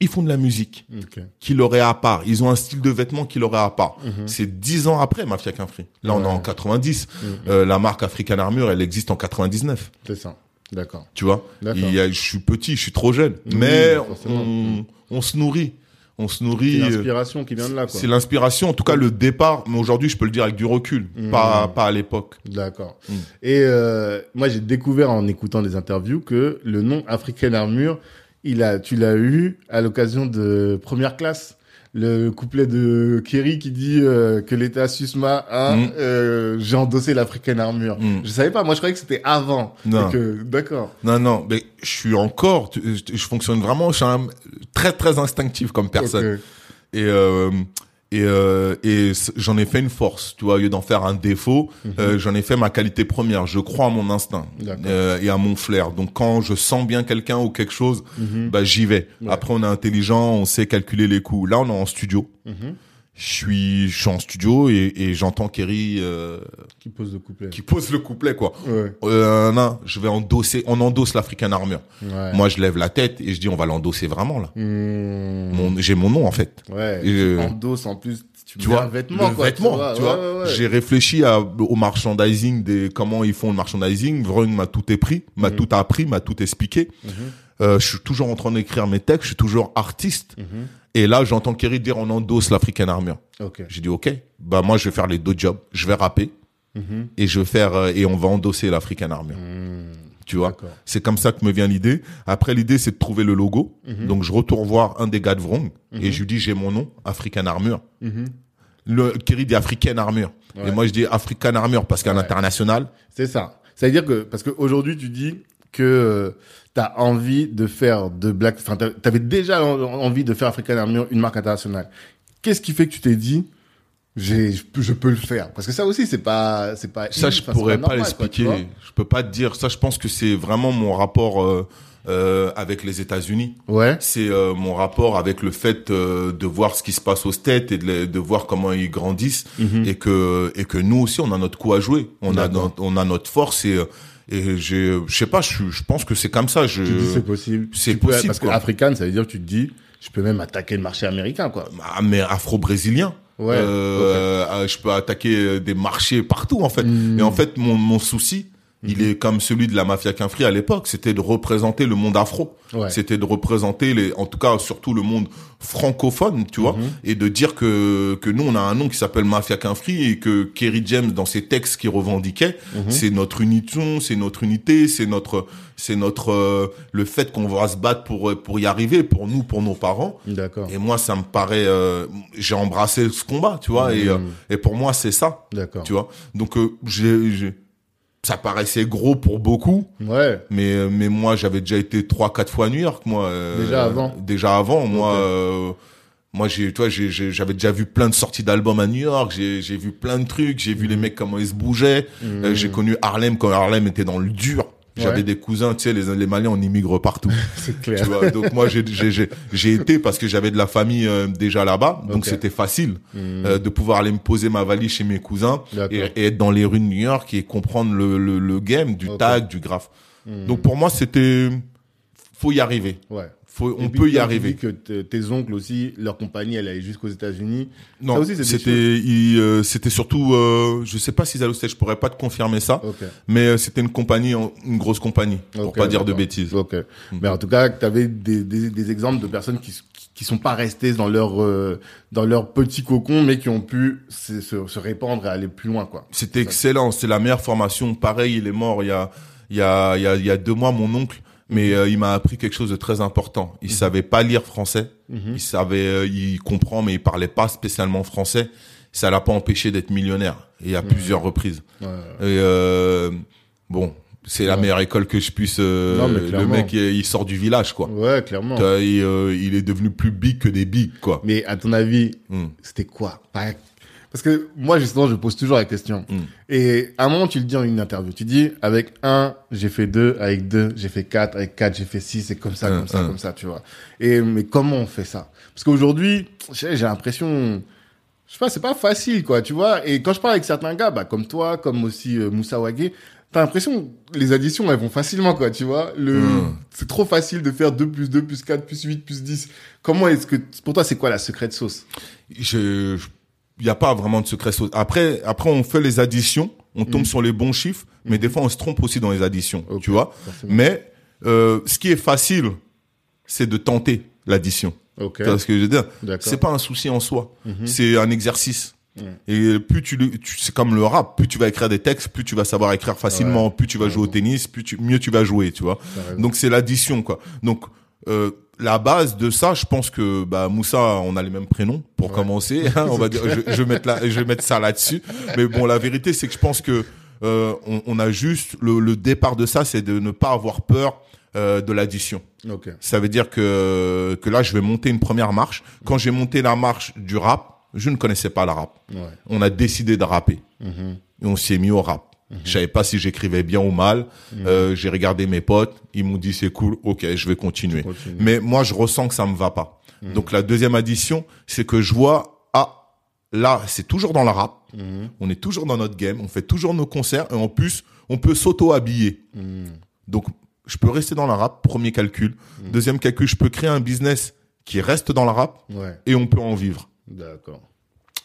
ils font de la musique Ok. qui leur est à part. Ils ont un style de vêtements qui leur est à part. C'est dix ans après Mafia qu'un Free. Là on est en 90. Euh, la marque African Armure, elle existe en 99. C'est ça. D'accord. Tu vois D'accord. Il y a, Je suis petit, je suis trop jeune, Oui, mais on, on se nourrit, on se C'est nourrit. euh, l'inspiration qui vient de là. C'est l'inspiration, en tout cas le départ. Mais aujourd'hui, je peux le dire avec du recul, pas pas à l'époque. D'accord. Mm. Et euh, moi, j'ai découvert en écoutant des interviews que le nom African Armure, il a, tu l'as eu à l'occasion de première classe. Le couplet de Kerry qui dit euh, que l'État Susma a, Mm. euh, j'ai endossé l'African Armure. Mm. Je savais pas. Moi, je croyais que c'était avant. D'accord. Non, non, mais je suis encore, je, je fonctionne vraiment, je suis un- très très instinctif comme personne. Et euh, et, euh, et j'en ai fait une force, tu vois, au lieu d'en faire un défaut, euh, j'en ai fait ma qualité première. Je crois à mon instinct euh, et à mon flair. Donc quand je sens bien quelqu'un ou quelque chose, Mhm. bah j'y vais. Ouais. Après on est intelligent, on sait calculer les coups. Là on est en studio. Mhm. Je suis, je suis en studio et, et j'entends Kerry euh, Qui pose le couplet. qui pose le couplet quoi. Ouais. Euh, non, je vais endosser, on endosse l'African Armure. Ouais. Moi je lève la tête et je dis on va l'endosser vraiment là. Mmh. Mon, j'ai mon nom en fait. Ouais. Et, euh, en dos, en plus, tu, tu vois un vêtement, le quoi, vêtement tu vois. tu vois Ouais, ouais, ouais. j'ai réfléchi à, au merchandising des comment ils font le merchandising Vrung m'a tout appris m'a Mhm. tout appris m'a tout expliqué Mhm. Euh, je suis toujours en train d'écrire mes textes je suis toujours artiste Mhm. Et là j'entends Kerry dire on endosse l'African Armure j'ai dit ok. Bah moi je vais faire les deux jobs. Je vais rapper. Mhm. et je vais faire euh, et on va endosser l'African Armure Mmh. tu vois? C'est comme ça que me vient l'idée. Après l'idée c'est de trouver le logo. Mhm. donc je retourne voir un des gars de Vrong. Et je lui dis j'ai mon nom African Armure. Le Kerry dit African Armure. Ouais. et moi je dis African Armure parce qu'à Ouais. l'international C'est ça. C'est-à-dire que, parce qu'aujourd'hui, tu dis que tu as envie de faire de Black, enfin, t'a- t'avais déjà en- envie de faire African Armure une marque internationale. Qu'est-ce qui fait que tu t'es dit, j'ai, je peux, je peux le faire? Parce que ça aussi, c'est pas, c'est pas, Ça, je pourrais pas, l'expliquer. Je peux pas te dire. Ça, je pense que c'est vraiment mon rapport euh, euh, avec les États-Unis. Ouais. C'est euh, mon rapport avec le fait euh, de voir ce qui se passe aux States et de, de voir comment ils grandissent Mhm. et que et que nous aussi on a notre coup à jouer. On a notre, on a notre force et et j'ai je sais pas. Je je pense que c'est comme ça. Je Tu dis c'est possible. c'est Tu peux- possible, Parce que quoi. Ça veut dire que tu te dis, je peux même attaquer le marché américain, quoi. Ah, mais afro-brésilien. Ouais, Euh, euh, je peux attaquer des marchés partout en fait. Mm. Et en fait, mon, mon souci, il est comme celui de la mafia Quinfri à l'époque, c'était de représenter le monde afro. Ouais. C'était de représenter les, en tout cas surtout le monde francophone, tu vois, Mhm. et de dire que que nous on a un nom qui s'appelle Mafia Quinfri et que Kerry James dans ses textes qu'il revendiquait, Mhm. c'est notre unition, c'est notre unité, c'est notre c'est notre euh, le fait qu'on va se battre pour pour y arriver pour nous pour nos parents. D'accord. Et moi, ça me paraît, euh, j'ai embrassé ce combat, tu vois, et, Mhm. euh, et pour moi, c'est ça, D'accord. tu vois. Donc, euh, j'ai- ça paraissait gros pour beaucoup, Ouais. mais, euh, mais moi, j'avais déjà été trois, quatre fois à New York, moi. euh, Déjà avant Déjà avant, moi. Euh, moi, j'ai, toi, j'avais déjà vu plein de sorties d'albums à New York. J'ai, j'ai vu plein de trucs. J'ai vu les mecs comment ils se bougeaient. Mhm. Euh, j'ai connu Harlem quand Harlem était dans le dur. J'avais Ouais. des cousins, tu sais, les, les Maliens, on immigre partout. C'est clair. Tu vois, donc moi j'ai j'ai j'ai été parce que j'avais de la famille euh, déjà là-bas, donc c'était facile Mhm. euh, de pouvoir aller me poser ma valise chez mes cousins et, et être dans les rues de New York et comprendre le le, le game du tag, du graphe. Mhm. Donc pour moi c'était faut y arriver. Ouais. Faut on peut y arriver. que tes oncles aussi, leur compagnie, elle allait jusqu'aux États-Unis. Non, c'était euh, c'était surtout euh, je sais pas s'ils allaient au je pourrais pas te confirmer ça, Ok. mais euh, c'était une compagnie une grosse compagnie pour Ok, pas dire de bêtises. Ok. Mais en tout cas, tu avais des, des, des exemples de personnes qui, qui, sont pas restées dans leur, euh, dans leur petit cocon, mais qui ont pu se, se, se répandre et aller plus loin, quoi. C'était excellent, c'est la meilleure formation. Pareil, il est mort il y a il y a il y a, il y a deux mois mon oncle, mais euh, il m'a appris quelque chose de très important. Il savait pas lire français, Mhm. il savait euh, il comprend mais il parlait pas spécialement français. Ça l'a pas empêché d'être millionnaire et à plusieurs reprises. Ouais. Et euh, bon, c'est la meilleure école que je puisse euh, Non, le mec il il sort du village quoi. Ouais, clairement. Il, euh, il est devenu plus big que des bigs quoi. Mais à ton avis, Hmm. c'était quoi? Par- Parce que moi, justement, je pose toujours la question. Mm. Et à un moment, tu le dis en une interview. Tu dis, avec un, j'ai fait deux, avec deux, j'ai fait quatre, avec quatre, j'ai fait six, c'est comme ça, Un, comme ça, un. comme ça, tu vois. Et mais comment on fait ça? Parce qu'aujourd'hui, j'ai l'impression, je sais pas, c'est pas facile, quoi, tu vois. Et quand je parle avec certains gars, bah, comme toi, comme aussi euh, Moussa Wagé, t'as l'impression les additions, elles vont facilement, quoi, tu vois. Le, Mm. c'est trop facile de faire 2 plus 2 plus 4 plus 8 plus 10. Comment est-ce que, pour toi, c'est quoi la secret de sauce? Je, je- il n'y a pas vraiment de secret. Après, après, on fait les additions, on tombe sur les bons chiffres, mais des fois, on se trompe aussi dans les additions, tu vois. forcément. Mais euh, ce qui est facile, c'est de tenter l'addition. Ok. Tu vois ce que je veux dire? C'est pas un souci en soi, Mhm. c'est un exercice. Mhm. Et plus tu, tu c'est comme le rap, plus tu vas écrire des textes, plus tu vas savoir écrire facilement, plus tu vas jouer au tennis, plus tu, mieux tu vas jouer, tu vois. Donc c'est l'addition quoi. Donc euh, la base de ça, je pense que bah Moussa, on a les mêmes prénoms pour Ouais. commencer. hein, on va dire, je, je vais mettre là, je vais mettre ça là-dessus. Mais bon, la vérité c'est que je pense que euh, on, on a juste le, le départ de ça, c'est de ne pas avoir peur euh, de l'addition. Ça veut dire que que là, je vais monter une première marche. Quand j'ai monté la marche du rap, je ne connaissais pas le rap. Ouais. On a décidé de rapper. Mhm. Et on s'est mis au rap. Je savais pas si j'écrivais bien ou mal. Euh, j'ai regardé mes potes, ils m'ont dit c'est cool, ok, je vais continuer. Mais moi, je ressens que ça me va pas. Donc la deuxième addition, c'est que je vois, ah, là, c'est toujours dans le rap. Mhm. On est toujours dans notre game, on fait toujours nos concerts et en plus, on peut s'auto-habiller. Mhm. Donc, je peux rester dans le rap, premier calcul. Deuxième calcul, je peux créer un business qui reste dans le rap Ouais. et on peut en vivre D'accord.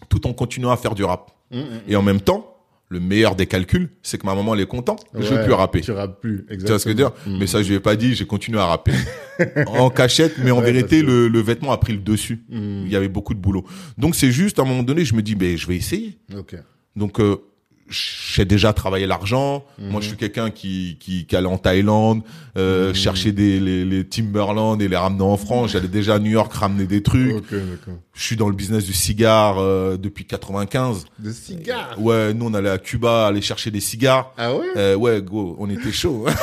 tout en continuant à faire du rap. Mhm. Et en même temps, le meilleur des calculs, c'est que ma maman elle est contente. je veux Ouais, plus rapper. Tu rappes plus. Tu vois ce que je veux dire. Mais ça, je lui ai pas dit. J'ai continué à rapper en cachette, mais en Ouais, vérité, le, le vêtement a pris le dessus. Mhm. Il y avait beaucoup de boulot. Donc c'est juste à un moment donné, je me dis, ben je vais essayer. Ok. Donc euh, j'ai déjà travaillé l'argent. Moi, je suis quelqu'un qui, qui qui allait en Thaïlande, euh, chercher des les, les Timberland et les ramener en France. J'allais déjà à New York ramener des trucs. Je suis dans le business du cigare euh, depuis 95. De cigares. Ouais, nous on allait à Cuba aller chercher des cigares. Ah ouais? Euh, ouais, go, on était chaud.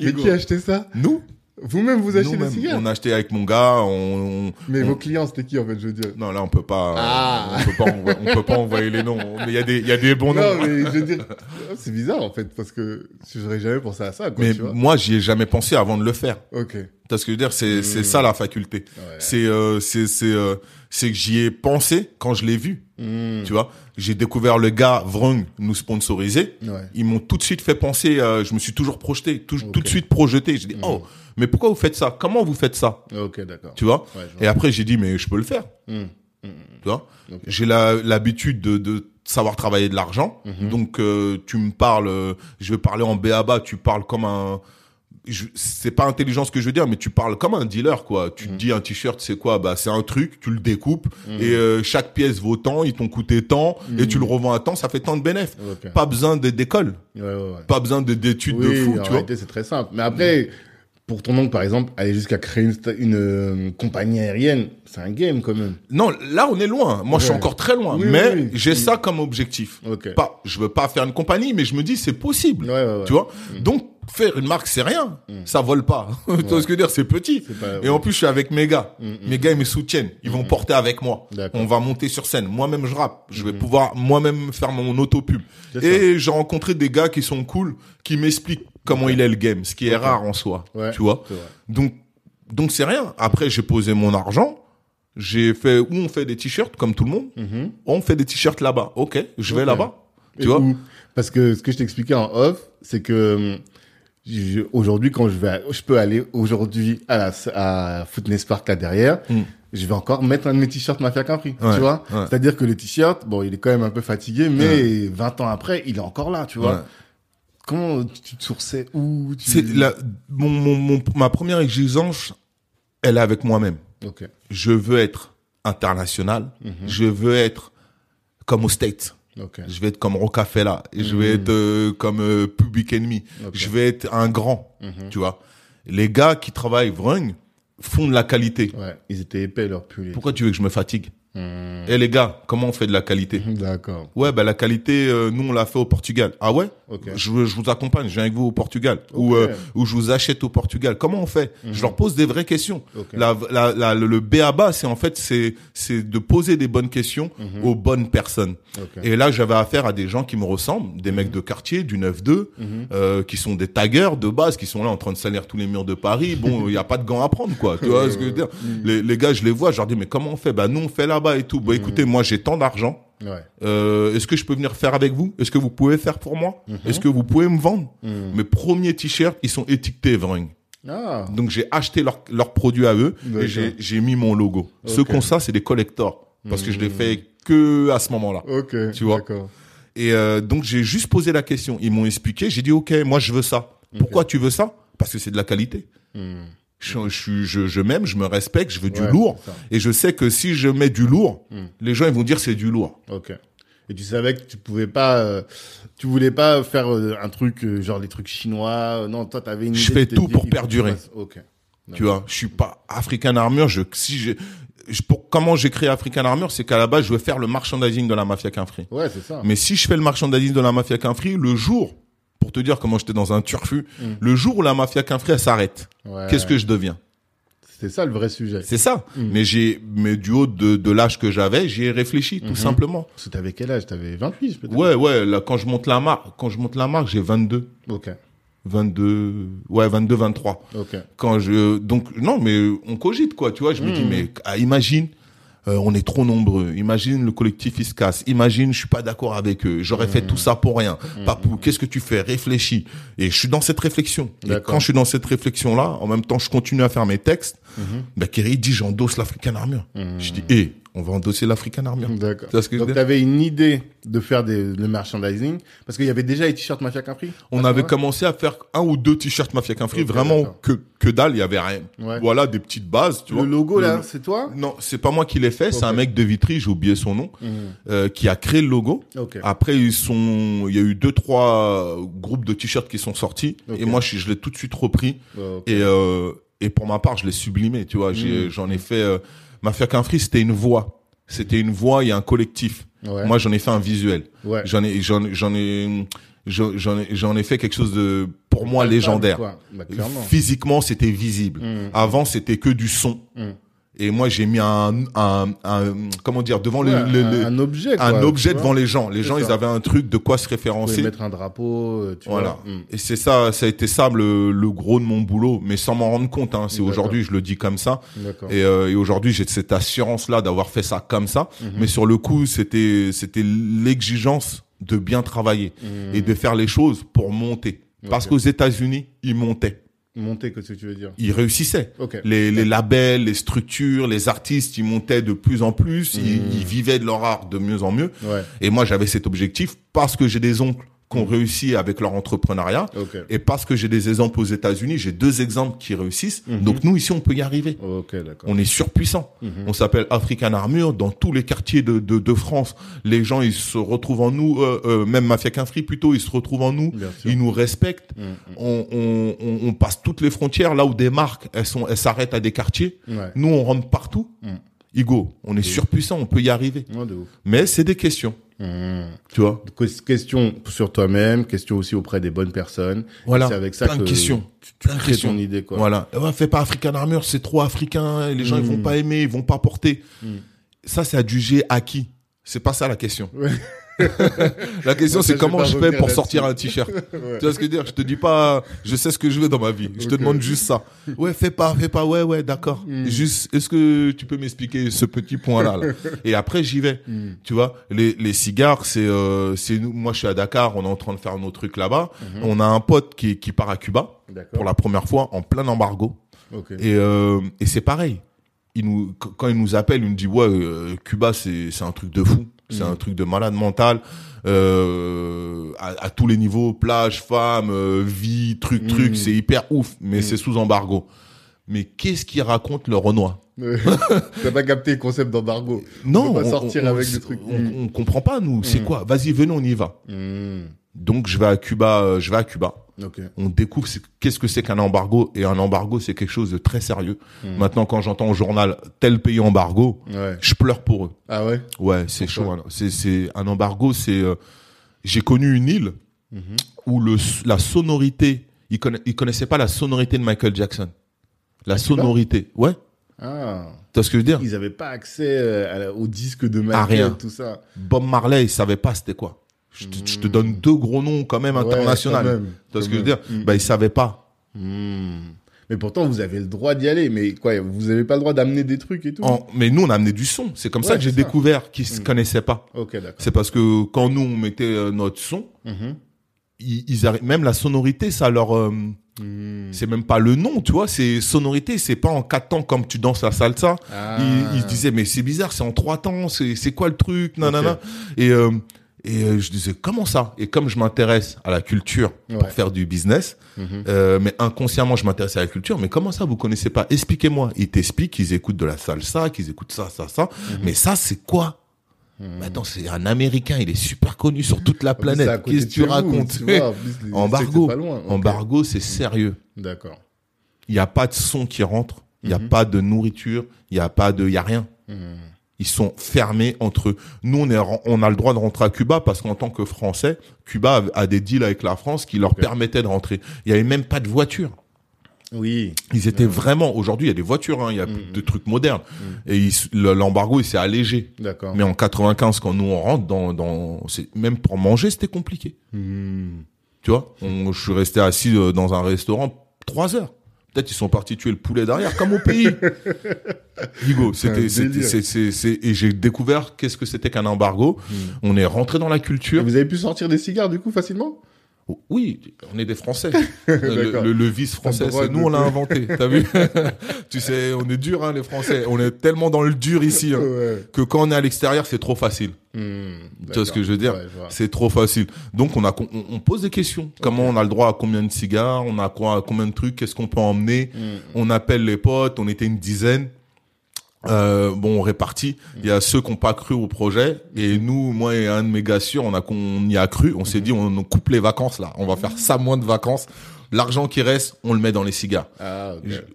Mais qui a acheté ça? Nous, Vous-même, vous achetez des cigares on a acheté avec mon gars. On, on- Mais on- vos clients, c'était qui en fait, je veux dire non là on peut pas, Ah. on peut pas, envo- on peut pas envoyer les noms. Mais il y a des, il y a des bons Non, noms. mais je veux dire, c'est bizarre en fait, parce que j'aurais jamais pensé à ça, quoi, Mais tu vois. moi, j'y ai jamais pensé avant de le faire. Ok. T'as ce que je veux dire, c'est c'est ça la faculté. Ouais. C'est euh, c'est c'est euh, c'est que j'y ai pensé quand je l'ai vu. Hmm. Tu vois, j'ai découvert le gars Vrung nous sponsoriser. Ouais. Ils m'ont tout de suite fait penser. euh, je me suis toujours projeté, tout. Hmm. de suite projeté. J'ai dit oh, mais pourquoi vous faites ça? Comment vous faites ça? Ok, d'accord. Tu vois? Ouais, Et après j'ai dit mais je peux le faire. Hmm. Tu vois? J'ai l'habitude de, de savoir travailler de l'argent. Mhm. Donc euh, tu me parles, euh, je vais parler en BABA, tu parles comme un c'est pas intelligent ce que je veux dire, mais tu parles comme un dealer, quoi. Tu Mhm. te dis un t-shirt, c'est quoi? Bah, c'est un truc, tu le découpes et euh, chaque pièce vaut tant, ils t'ont coûté tant et tu le revends à tant, ça fait tant de bénéfices. Mhm. Pas besoin de- d'école, Ouais, ouais, ouais. pas besoin de- d'études oui, de fou, en tu vois. réalité, c'est très simple. Mais après, pour ton oncle, par exemple, aller jusqu'à créer une, euh, compagnie aérienne, c'est un game quand même. Non, là on est loin. Moi, je suis encore très loin, Oui, mais oui, oui. j'ai ça comme objectif. Ok. Pas, je veux pas faire une compagnie, mais je me dis c'est possible. Ouais, ouais, ouais. Tu vois Donc faire une marque, c'est rien. Ça vole pas. tu vois ce que je veux dire C'est petit. C'est pas- Et en plus, je suis avec mes gars. Mes gars, ils me soutiennent. Ils vont porter avec moi. D'accord. On va monter sur scène. Moi-même, je rappe. Je vais pouvoir moi-même faire mon auto-pub. Et j'ai rencontré des gars qui sont cool, qui m'expliquent comment il est le game, ce qui est rare en soi. Ouais, Tu vois. Donc, donc c'est rien. Après, j'ai posé mon argent. J'ai fait où on fait des t-shirts comme tout le monde. Mhm. On fait des t-shirts là-bas. Ok, je vais là-bas. Et Tu vois où Parce que ce que je t'expliquais en off, c'est que je- aujourd'hui, quand je vais, je peux aller aujourd'hui à la à Footness Park là derrière, Mm. je vais encore mettre un de mes t-shirts Mafia Capri, Ouais, tu vois. ouais. C'est-à-dire que le t-shirt, bon, il est quand même un peu fatigué, mais 20 ans après, il est encore là, tu vois. Comment tu te sourçais où tu... C'est la, mon, mon, mon- ma première exigence, elle est avec moi-même. Je veux être international. Je veux être comme aux States. Je vais être comme Rocafella. Et Je vais être euh, comme euh, Public Enemy. Je vais être un grand. Tu vois. Les gars qui travaillent vrung font de la qualité. Ouais. Ils étaient épais leurs pulls. Pourquoi tu veux que je me fatigue Hmm. Eh les gars, comment on fait de la qualité D'accord. Ouais, bah la qualité, euh, nous on l'a fait au Portugal. Ah ouais? Je, je vous accompagne, je viens avec vous au Portugal. Ou, euh, ou je vous achète au Portugal. Comment on fait? Je leur pose des vraies questions. Ok. La, la, la- le BABA, c'est en fait, c'est c'est de poser des bonnes questions aux bonnes personnes. Et là, j'avais affaire à des gens qui me ressemblent, des mecs de quartier, du 9-2, euh, qui sont des taggers de base, qui sont là en train de salir tous les murs de Paris. Bon, il n'y a pas de gants à prendre, quoi. Tu vois ce que je veux dire? Les, les gars, je les vois, je leur dis, mais comment on fait? Bah nous, on fait là-bas et tout. Bah écoutez, moi, j'ai tant d'argent. Ouais. Euh, Est-ce que je peux venir faire avec vous? Est-ce que vous pouvez faire pour moi? Est-ce que vous pouvez me vendre? Mes premiers t-shirts, ils sont étiquetés Vrung. Ah. Donc j'ai acheté leurs leurs produits à eux et j'ai- mis mon logo. Ceux Ok. qui ont ça, c'est des collectors parce que je l'ai fait que à ce moment-là. Ok. Tu vois? Et euh, donc j'ai juste posé la question. Ils m'ont expliqué. J'ai dit ok, moi je veux ça. Pourquoi tu veux ça? Parce que c'est de la qualité. Je, je, suis- je, je m'aime, je me respecte, je veux du Ouais, lourd. Et je sais que si je mets du lourd, Hmm. les gens ils vont dire c'est du lourd. Ok. Et tu savais que tu pouvais pas, euh, tu voulais pas faire euh, un truc euh, genre les trucs chinois. euh, non, toi t'avais une. Je idée, fais tu t'es tout pour perdurer. Ok. Tu vois, je suis pas African Armor. Je, si je, je- pour, comment j'ai créé African Armor, c'est qu'à la base, je veux faire le merchandising de la Mafia Quinfree. Ouais, c'est ça. Mais si je fais le merchandising de la Mafia Quinfree, le jour, pour te dire comment j'étais dans un turfu, Mm. le jour où la Mafia Quinfree, elle s'arrête, Ouais. qu'est-ce que je deviens? C'était ça le vrai sujet. C'est ça. Mm. Mais j'ai, mais du haut de, de l'âge que j'avais, j'y ai réfléchi, tout Mhm. simplement. Parce que t'avais quel âge? T'avais 28 peut-être Ouais, ouais, là, quand je monte la marque, quand je monte la marque, j'ai 22, Ok, 22, ouais, 22, 23. ok. Quand je, donc, non, mais on cogite, quoi, tu vois, je me dis, Mhm. mais, ah, imagine, euh, on est trop nombreux. Imagine le collectif il se casse. Imagine, je suis pas d'accord avec eux. J'aurais fait tout ça pour rien. Papou, qu'est-ce que tu fais? Réfléchis. Et je suis dans cette réflexion. Et quand je suis dans cette réflexion-là, en même temps, je continue à faire mes textes. Mhm. Bah, Kerry dit, j'endosse l'African Armure. Mhm. Je dis, hé, on va endosser l'African Armure. D'accord. Tu Donc dire? t'avais une idée de faire des, le merchandising parce qu'il y avait déjà les t-shirts Mafia Capri. On avait commencé à faire un ou deux t-shirts Mafia Ok, vraiment que, que dalle, il y avait rien. Ouais. Voilà, des petites bases, tu Le vois. logo là, Le- c'est toi? Non, c'est pas moi qui l'ai fait, c'est un mec de Vitry, j'ai oublié son nom, Mhm. euh, qui a créé le logo. Ok. Après, ils sont, il y a eu deux, trois groupes de t-shirts qui sont sortis. Et moi, je, je l'ai tout de suite repris. Et, euh, et pour ma part, je l'ai sublimé, tu vois. Mm. j'en ai fait, euh, Mafia Qu'un Free, c'était une voix. C'était une voix et un collectif. Ouais. Moi, j'en ai fait un visuel. ouais. J'en ai, j'en, j'en ai, j'en j'en ai, j'en ai fait quelque chose de, pour moi, légendaire. Bah. Physiquement, c'était visible. Mm. Avant, c'était que du son. Mm. Et moi, j'ai mis un, un, un, comment dire, devant Ouais, le, le- un, un objet. un quoi, objet tu devant les gens. Les gens, ça. ils avaient un truc de quoi se référencer. mettre un drapeau. euh, Tu Voilà. vois. Mm. Et c'est ça, ça a été ça le, le gros de mon boulot, mais sans m'en rendre compte. Hein. C'est aujourd'hui, je le dis comme ça. Et, euh, et aujourd'hui, j'ai cette assurance-là d'avoir fait ça comme ça. Mhm. Mais sur le coup, c'était, c'était l'exigence de bien travailler Mm. et de faire les choses pour monter. Parce qu'aux États-Unis, ils montaient, Monter, qu'est-ce que tu veux dire? Ils réussissaient. Les, les labels, les structures, les artistes, ils montaient de plus en plus, ils, ils vivaient de leur art de mieux en mieux. Ouais. Et moi, j'avais cet objectif parce que j'ai des oncles qui ont réussi avec leur entrepreneuriat. Ok. Et parce que j'ai des exemples aux États-Unis, j'ai deux exemples qui réussissent. Mhm. Donc nous, ici, on peut y arriver. Ok, d'accord. On est surpuissant. Mhm. On s'appelle African Armure dans tous les quartiers de, de, de France. Les gens, ils se retrouvent en nous, euh, euh, même Mafia Qu'un Free plutôt, ils se retrouvent en nous. Ils nous respectent. Mm, On, on, on, on passe toutes les frontières là où des marques, elles sont, elles s'arrêtent à des quartiers. Ouais. Nous, on rentre partout. Igo, on est surpuissant, on peut y arriver. Ouais. Mais c'est des questions, Mm. tu vois. Que- Question sur toi-même, question aussi auprès des bonnes personnes. Voilà. C'est avec ça Plein que de questions. tu Plein crées questions. ton idée, quoi. Voilà. Ouais, fais pas African Armure, c'est trop africain, et les gens ils vont Mm. pas aimer, ils vont pas porter. Mm. Ça, c'est adjugé à qui? C'est pas ça la question. Ouais. La question, c'est comment je fais pour sortir un t-shirt. Ouais. Tu vois ce que je veux dire? Je te dis pas, je sais ce que je veux dans ma vie. Je te demande juste ça. Ouais, fais pas, fais pas. Ouais, ouais, d'accord. Mm. Juste, est-ce que tu peux m'expliquer ce petit point-là là? Et après, j'y vais. Mm. Tu vois, les, les cigares, c'est, euh, c'est nous. Moi, je suis à Dakar. On est en train de faire nos trucs là-bas. Mhm. On a un pote qui, qui part à Cuba pour la première fois en plein embargo. Et, euh, et c'est pareil. Il nous, qu- quand il nous appelle, il nous dit ouais, euh, Cuba c'est c'est un truc de fou, c'est Mhm. un truc de malade mental, euh, à, à tous les niveaux, plage, femme, euh, vie, truc, truc, c'est hyper ouf, mais Mhm. c'est sous embargo. Mais qu'est-ce qu'il raconte le Renoir? T'as pas capté le concept d'embargo. Non, peut pas sortir avec des trucs. On, on comprend pas nous. C'est quoi? Vas-y, venez, on y va. Mm. Donc je vais à Cuba, euh, je vais à Cuba. On découvre qu'est-ce que c'est qu'un embargo et un embargo c'est quelque chose de très sérieux. Mhm. Maintenant quand j'entends au journal tel pays embargo, Ouais. je pleure pour eux. Ah ouais? Ouais, c'est chaud. hein. C'est un embargo. C'est euh, j'ai connu une île Mhm. où le la sonorité, ils conna- ils connaissaient pas la sonorité de Michael Jackson. La sonorité, ouais. Ah. Tu vois ce que je veux dire? Ils avaient pas accès euh, au disque de Michael, À rien. tout ça. Bob Marley, il savait pas c'était quoi. Je te, je te donne deux gros noms quand même Ouais, internationaux. même, Tu vois ce que je veux dire. Bah, il savait pas. Hmm. Mais pourtant, vous avez le droit d'y aller. Mais quoi, vous avez pas le droit d'amener des trucs et tout En- mais nous, on a amené du son. C'est comme ça Ouais, que j'ai découvert qu'ils se Mm. connaissaient pas. Ok, d'accord. C'est parce que quand nous, on mettait euh, notre son, Mhm. ils, ils arri- même la sonorité, ça leur, euh, Hmm. c'est même pas le nom, tu vois, c'est sonorité, c'est pas en quatre temps comme tu danses la salsa. Ah. Ils, ils se disaient, mais c'est bizarre, c'est en trois temps, c'est, quoi le truc, nanana. Et, euh, et euh, je disais, comment ça? Et comme je m'intéresse à la culture pour faire du business, Mhm. euh, mais inconsciemment, je m'intéresse à la culture, mais comment ça, vous connaissez pas? Expliquez-moi. Ils t'expliquent qu'ils écoutent de la salsa, qu'ils écoutent ça, ça, ça. Mhm. Mais ça, c'est quoi? Mais attends, c'est un Américain, il est super connu sur toute la planète. Qu'est-ce que tu racontes? tu vois, les- Embargo. c'est pas loin. Ok. Embargo, c'est sérieux. D'accord. Il n'y a pas de son qui rentre, il n'y a Mhm. pas de nourriture, il n'y a pas de, il y a rien. Ils sont fermés entre eux. Nous, on, est, on a le droit de rentrer à Cuba parce qu'en tant que Français, Cuba a, des deals avec la France qui leur permettaient de rentrer. Il n'y avait même pas de voiture. Oui. Ils étaient vraiment. Aujourd'hui, il y a des voitures, hein, il y a Mm, de trucs modernes. Et ils- le- l'embargo, il s'est allégé. D'accord. Mais en 95, quand nous on rentre dans, même pour manger, c'était compliqué. Tu vois, on, je suis resté assis euh, dans un restaurant trois heures. Peut-être ils sont partis tuer le poulet derrière, comme au pays. Hugo, c'était, c'est, c'est, c'est- et j'ai découvert qu'est-ce que c'était qu'un embargo. On est rentré dans la Et culture. vous avez pu sortir des cigares du coup facilement? Oui, on est des Français. Le, D'accord. le, le vice français, c'est nous, on l'a inventé. T'as vu Tu sais, on est dur, hein, les Français. On est tellement dans le dur ici hein, Ouais. que quand on est à l'extérieur, c'est trop facile. Hmm, Tu vois ce que je veux dire Ouais, je vois. C'est trop facile. Donc on a on, on pose des questions. Comment on a le droit à combien de cigares On a quoi à combien de trucs Qu'est-ce qu'on peut emmener Hmm. On appelle les potes. On était une dizaine. Euh, bon, on répartit. Il y a ceux qui n'ont pas cru au projet et nous, moi et un de mes gars sûrs, on a qu'on y a cru. On s'est dit, on, on coupe les vacances là. On va faire ça moins de vacances. L'argent qui reste, on le met dans les cigares. Ah,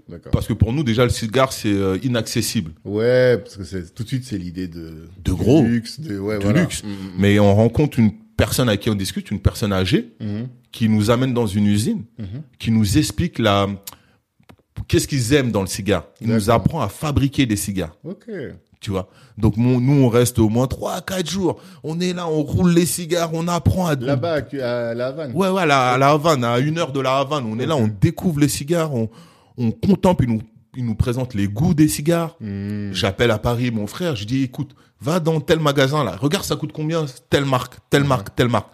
d'accord. Parce que pour nous, déjà, le cigare, c'est euh, inaccessible. Ouais, parce que c'est tout de suite c'est l'idée de De gros. luxe, de ouais, De voilà. luxe. Hmm, Mais on rencontre une personne avec qui on discute, une personne âgée, hmm, qui nous amène dans une usine, Mhm. qui nous explique la qu'est-ce qu'ils aiment dans le cigare. Il nous apprend à fabriquer des cigares, Ok. tu vois? Donc mon- nous on reste au moins trois à quatre jours. On est là, on roule les cigares, on apprend à Là-bas à La Havane. Ouais ouais, à la, à la Havane, à une heure de la Havane, on est là, on découvre les cigares, on on contemple, il nous il nous présente les goûts des cigares. Hmm. J'appelle à Paris mon frère, je dis écoute, va dans tel magasin là, regarde ça coûte combien, telle marque, telle marque, telle marque.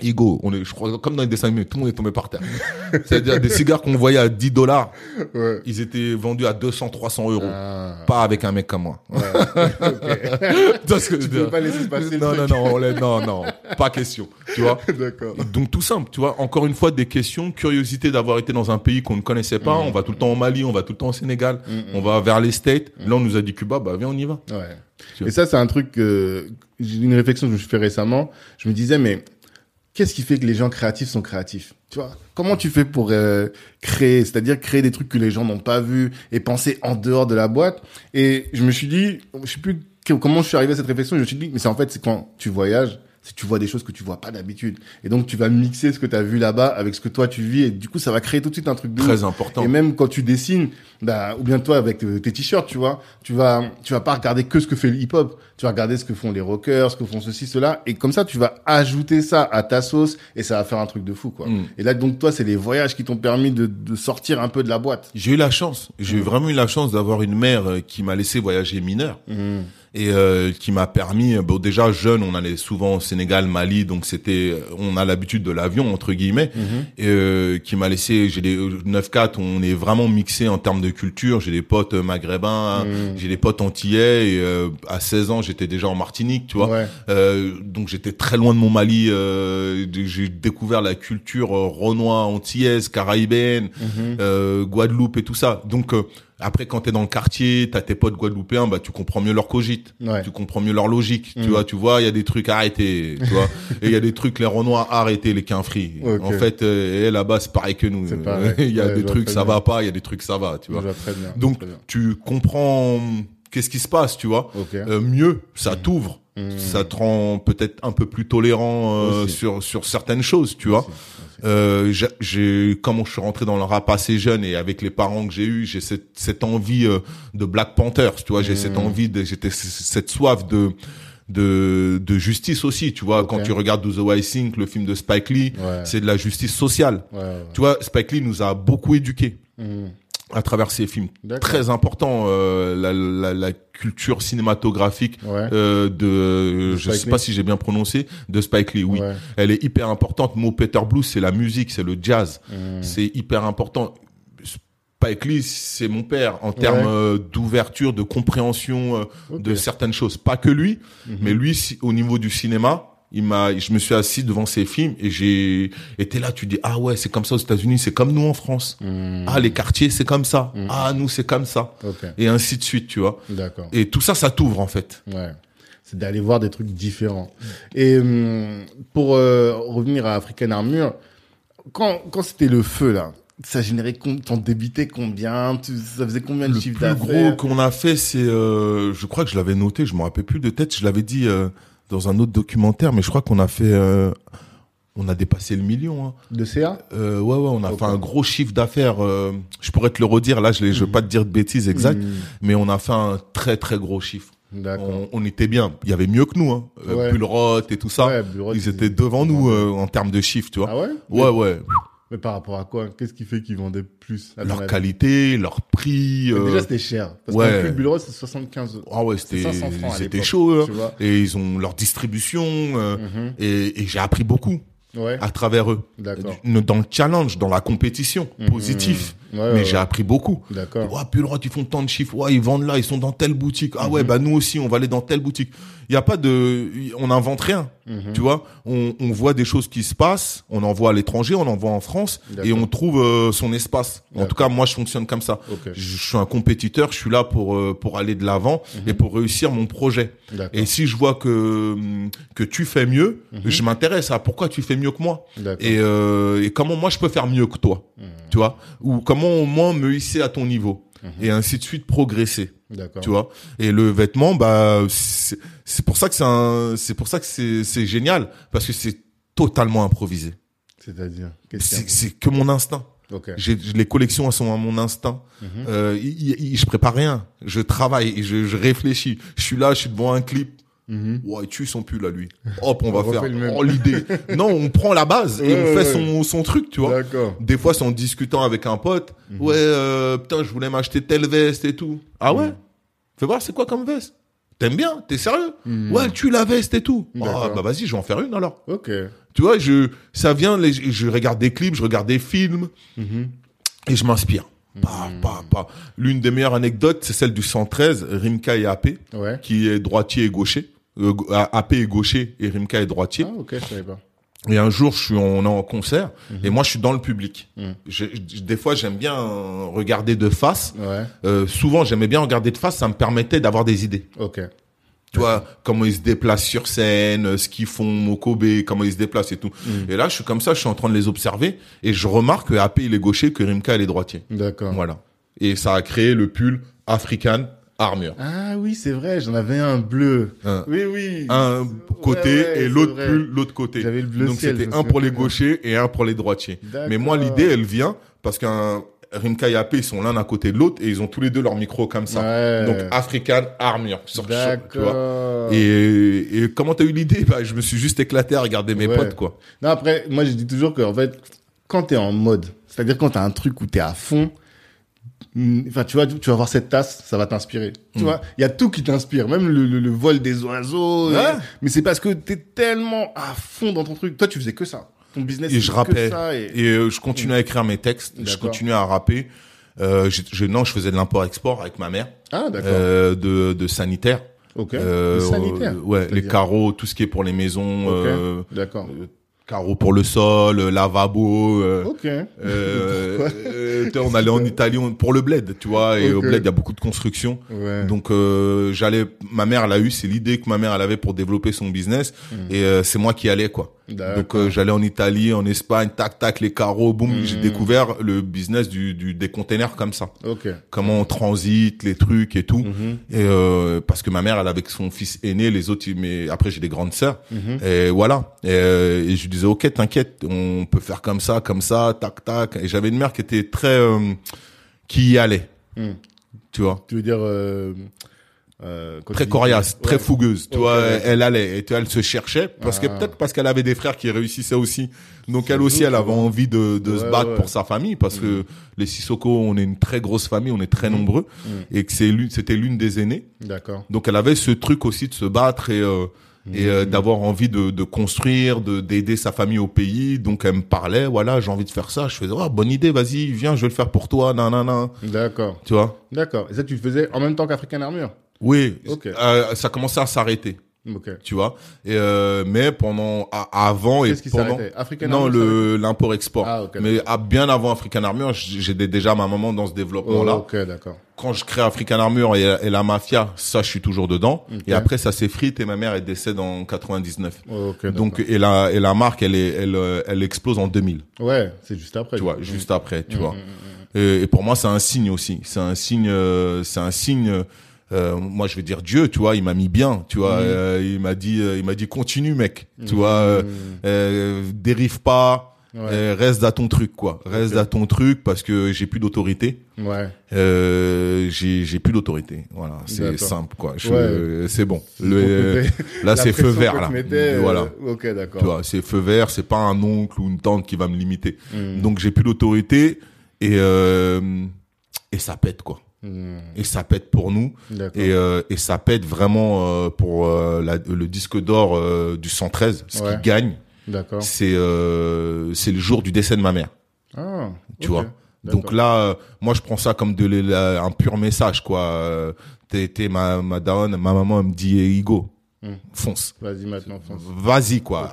Igo, on est, je crois, comme dans les dessins animés, tout le monde est tombé par terre. C'est-à-dire des cigares qu'on voyait à 10 dollars, Ouais. ils étaient vendus à 200, 300 euros. Ah. Pas avec un mec comme moi. Ouais. ok. Tu vois ce que je Tu veux dire peux pas laisser se passer Non, non, truc. non, non, non, pas question. Tu vois D'accord. Donc tout simple, tu vois. Encore une fois, des questions, curiosité d'avoir été dans un pays qu'on ne connaissait pas. On va tout le temps au Mali, on va tout le temps au Sénégal, on va vers les States. Là, on nous a dit Cuba, bah viens, on y va. Ouais. Et ça, c'est un truc j'ai une réflexion que je me suis fait récemment. Je me disais, mais qu'est-ce qui fait que les gens créatifs sont créatifs? Tu Comment tu fais pour euh, créer, c'est-à-dire créer des trucs que les gens n'ont pas vus et penser en dehors de la boîte? Et je me suis dit, je sais plus comment je suis arrivé à cette réflexion. Je me suis dit, mais c'est en fait, c'est quand tu voyages, c'est tu vois des choses que tu vois pas d'habitude. Et donc, tu vas mixer ce que tu as vu là-bas avec ce que toi tu vis. Et du coup, ça va créer tout de suite un truc de. Très important. Et même quand tu dessines, bah, ou bien toi avec euh, tes t-shirts, tu vois, tu vas, tu vas pas regarder que ce que fait le hip-hop. Tu vas regarder ce que font les rockers, ce que font ceci, cela. Et comme ça, tu vas ajouter ça à ta sauce et ça va faire un truc de fou, quoi. Mm. Et là, donc, toi, c'est les voyages qui t'ont permis de, de sortir un peu de la boîte. J'ai eu la chance. J'ai eu vraiment eu la chance d'avoir une mère euh, qui m'a laissé voyager mineur et euh, qui m'a permis. euh, Bon, déjà jeune, on allait souvent au Sénégal, Mali, donc c'était, euh, on a l'habitude de l'avion entre guillemets, et euh, qui m'a laissé. J'ai des 9-4, on est vraiment mixé en termes de culture. J'ai des potes euh, maghrébins, j'ai des potes antillais. Et euh, à 16 ans, j'étais déjà en Martinique, tu vois. Ouais. Euh, donc j'étais très loin de mon Mali. Euh, j'ai découvert la culture euh, renois, antillaise, caraïbéenne, euh, Guadeloupe et tout ça. Donc euh, après, quand t'es dans le quartier, t'as tes potes guadeloupéens, bah tu comprends mieux leur cogite, Ouais. tu comprends mieux leur logique. Tu vois, tu vois, il y a des trucs à arrêter, tu vois, et il y a des trucs les renois à arrêter, les quinfris. Ok. En fait, euh, et là-bas c'est pareil que nous. Il y a Ouais, des trucs ça bien. va pas, il y a des trucs ça va, tu vois. bien. Donc tu comprends qu'est-ce qui se passe, tu vois. Ok. Euh, mieux, ça t'ouvre, ça te rend peut-être un peu plus tolérant euh, sur sur certaines choses, tu vois. Aussi. Euh, j'ai- comme je suis rentré dans le rap assez jeune et avec les parents que j'ai eu, j'ai cette cette envie euh, de Black Panthers, tu vois, j'ai cette envie de j'étais cette soif de de de justice aussi, tu vois, quand tu regardes Do the White Thing, le film de Spike Lee, Ouais. c'est de la justice sociale. Ouais, ouais. Tu vois, Spike Lee nous a beaucoup éduqués Mhm. À travers ses films. Très important, euh, la, la, la culture cinématographique Ouais. euh, de, je Spike sais pas Lee. si j'ai bien prononcé, de Spike Lee. Oui, Ouais. elle est hyper importante. Mo Peter Blues, c'est la musique, c'est le jazz, Mhm. c'est hyper important. Spike Lee, c'est mon père en termes Ouais. euh, d'ouverture, de compréhension euh, de certaines choses. Pas que lui, mais lui, si- au niveau du cinéma, il m'a, je me suis assis devant ses films et j'ai été là. Tu dis ah ouais, c'est comme ça aux États-Unis, c'est comme nous en France. Mhm. Ah les quartiers, c'est comme ça. Ah nous, c'est comme ça. Et ainsi de suite, tu vois. D'accord. Et tout ça, ça t'ouvre en fait. Ouais. C'est d'aller voir des trucs différents. Et hum, pour euh, revenir à African Armure, quand, quand c'était le feu, là, ça générait, t'en débitais combien? Tu, Ça faisait combien de Le chiffre plus gros d'affaires? qu'on a fait, c'est, euh, je crois que je l'avais noté, je me rappelle plus de tête, je l'avais dit euh, dans un autre documentaire, mais je crois qu'on a fait, euh, On a dépassé le million. Hein. De CA euh, Ouais, ouais, on a fait un gros chiffre d'affaires. Euh, je pourrais te le redire. Là, je ne veux pas te dire de bêtises exactes, mm. mais on a fait un très très gros chiffre. On, on, était bien. Il y avait mieux que nous, hein. Euh, et tout ça. Ouais, ils étaient devant nous euh, en termes de chiffres, tu vois. Ah ouais? Ouais, ouais. Mais par rapport à quoi? Qu'est-ce qui fait qu'ils vendaient plus Leur qualité, leur prix. Euh... Déjà, c'était cher. Parce ouais. que le c'est 75 Ah ouais, c'était c'était chaud. Hein. Et ils ont leur distribution. Euh, mhm. Et, et j'ai appris beaucoup ouais. à travers eux. Dans le challenge, dans la compétition, mhm. positif. mais j'ai appris beaucoup. D'accord. Le ils font tant de chiffres. Ouais, ils vendent là, ils sont dans telle boutique. Ah ouais, mhm. bah nous aussi, on va aller dans telle boutique. Il y a pas de, on n'invente rien. Tu vois, on, on, voit des choses qui se passent, on en voit à l'étranger, on en voit en France, et on trouve euh, son espace. En tout cas, moi, je fonctionne comme ça. Je, suis un compétiteur, je suis là pour euh, pour aller de l'avant et pour réussir mon projet. Et si je vois que que tu fais mieux, je m'intéresse à pourquoi tu fais mieux que moi et, euh, et comment moi je peux faire mieux que toi, tu vois, ou comment au moins me hisser à ton niveau et ainsi de suite progresser. Tu vois? Et le vêtement, bah, c'est pour ça que c'est c'est pour ça que c'est, génial parce que c'est totalement improvisé. C'est-à-dire, c'est, que mon instinct. Okay. J'ai, les collections elles sont à mon instinct. Euh, je prépare rien. Je travaille je, je réfléchis. Je suis là, je suis devant un clip. Mm Ouais, il tue son pull à lui. Hop, on, va faire oh, l'idée. non, on prend la base et on fait son, son truc, tu vois. Des fois, c'est en discutant avec un pote. Mhm. Ouais, euh, putain, je voulais m'acheter telle veste et tout. Ah ouais? Mhm. Fais voir, c'est quoi comme veste? T'aimes bien? T'es sérieux? Mhm. Ouais, tu la veste et tout. Ah, bah vas-y, je vais en faire une alors. Ok. Tu vois, je, ça vient, les, je regarde des clips, je regarde des films et je m'inspire. Pas. L'une des meilleures anecdotes, c'est celle du 113, Rimka et AP, ouais. qui est droitier et gaucher. Euh, AP est gaucher et Rimka est droitier. Ah, ok, je savais pas. Et un jour, je suis en, en concert mhm. et moi, je suis dans le public. Mhm. Je, des fois, j'aime bien regarder de face. Ouais. Euh, souvent, j'aimais bien regarder de face. Ça me permettait d'avoir des idées. Ok. Tu vois comment ils se déplacent sur scène, ce qu'ils font Mokobe, comment ils se déplacent et tout. Mhm. Et là, je suis comme ça, je suis en train de les observer et je remarque que AP il est gaucher, que Rimka elle est droitier. D'accord. Voilà. Et ça a créé le pull African armure. Ah oui, c'est vrai, j'en avais un bleu. oui, oui. Un côté et l'autre pull l'autre côté. J'avais le bleu Donc c'était un pour les gauchers et un pour les droitiers. Mais moi l'idée elle vient parce qu'un Rimka et AP, ils sont l'un à côté de l'autre et ils ont tous les deux leur micro comme ça. Donc African Armure sur tu vois. Et, et comment t'as eu l'idée? Bah je me suis juste éclaté à regarder mes potes quoi. Non après moi je dis toujours que en fait quand t'es en mode, c'est-à-dire quand t'as un truc où t'es à fond, enfin tu vois tu vas voir cette tasse ça va t'inspirer tu mm. vois il y a tout qui t'inspire même le, le, vol des oiseaux mais c'est parce que t'es tellement à fond dans ton truc toi tu faisais que ça ton business et je rappais et, euh, je continuais à écrire mes textes je continuais à rapper euh, je, non je faisais de l'import export avec ma mère ah d'accord euh, de de sanitaire Ok. Euh, sanitaire. Ouais, les carreaux, tout ce qui est pour les maisons. Okay. Euh, D'accord carreaux pour le sol, euh, lavabo. Euh, ok. Euh, euh on allait en Italie pour le bled, tu vois, et au bled il y a beaucoup de construction. Ouais. Donc euh, j'allais, ma mère elle a eu, c'est l'idée que ma mère elle avait pour développer son business, hmm. et c'est moi qui allais quoi. Donc j'allais en Italie, en Espagne, tac tac les carreaux, boum, j'ai hmm. découvert le business du, du des containers comme ça. Ok. Comment on transite les trucs et tout. Hmm. Et parce que ma mère elle avait son fils aîné, les autres, mais après j'ai des grandes sœurs, et voilà. Et, et je disais ok t'inquiète on peut faire comme ça comme ça tac tac et j'avais une mère qui était très euh, qui y allait hmm. tu vois? Tu veux dire euh, euh, très coriace, très fougueuse. Tu vois, elle, allait, et elle se cherchait parce que ah. peut-être parce qu'elle avait des frères qui réussissaient aussi. Donc elle aussi, elle avait envie de, de se battre pour sa famille parce que hmm. les Sissoko, on est une très grosse famille, on est très hmm. nombreux et que c'est c'était l'une des aînées. D'accord. Donc elle avait ce truc aussi de se battre et et euh, mm. d'avoir envie de, de construire, de d'aider sa famille au pays. Donc elle me parlait, voilà, j'ai envie de faire ça. Je faisais, oh, bonne idée, vas-y, viens, je vais le faire pour toi, nan, nan, nan. D'accord. Tu vois? D'accord. Et ça, tu le faisais en même temps qu'African Armure? Oui. Euh, ça commençait à s'arrêter. Okay. Tu vois. Et euh, mais pendant avant et qui pendant African non le l'import export. Ah, okay, mais à, bien avant African Armure, j'étais déjà ma maman dans ce développement là. Oh, ok, d'accord. Quand je crée African Armure et, et, la mafia, ça je suis toujours dedans. Et après ça s'effrite et ma mère est décède en 99. Oh, Donc et la et la marque elle est elle elle explose en 2000. Ouais, c'est juste après. Tu vois, juste mmh. après, tu mmh, vois. Mmh, et, et, pour moi c'est un signe aussi. C'est un signe euh, c'est un signe euh, moi je vais dire Dieu, tu vois, il m'a mis bien, tu vois, Mhm. euh, il m'a dit, euh, il m'a dit continue mec, tu Mhm. vois, euh, euh, dérive pas, Ouais. euh, reste à ton truc quoi, reste à ton truc parce que j'ai plus d'autorité, Ouais. euh, j'ai j'ai plus d'autorité, voilà, c'est simple quoi, Je- Ouais. c'est bon, le, là c'est feu vert là, mettais, euh, voilà. Ok, d'accord. Tu vois, c'est feu vert, c'est pas un oncle ou une tante qui va me limiter. Mm. Donc j'ai plus d'autorité et euh, et ça pète quoi. Et ça pète pour nous et euh, et ça pète vraiment euh, pour euh, la- le disque d'or du 113. Ce Ouais. qui gagne, c'est c'est le jour du décès de ma mère. Ah, Tu vois. Donc là, moi je prends ça comme de la- un pur message quoi. T'es ma ma daronne, ma maman elle me dit eh, Igo, Mm. fonce, Vas-y maintenant, fonce. vas-y quoi,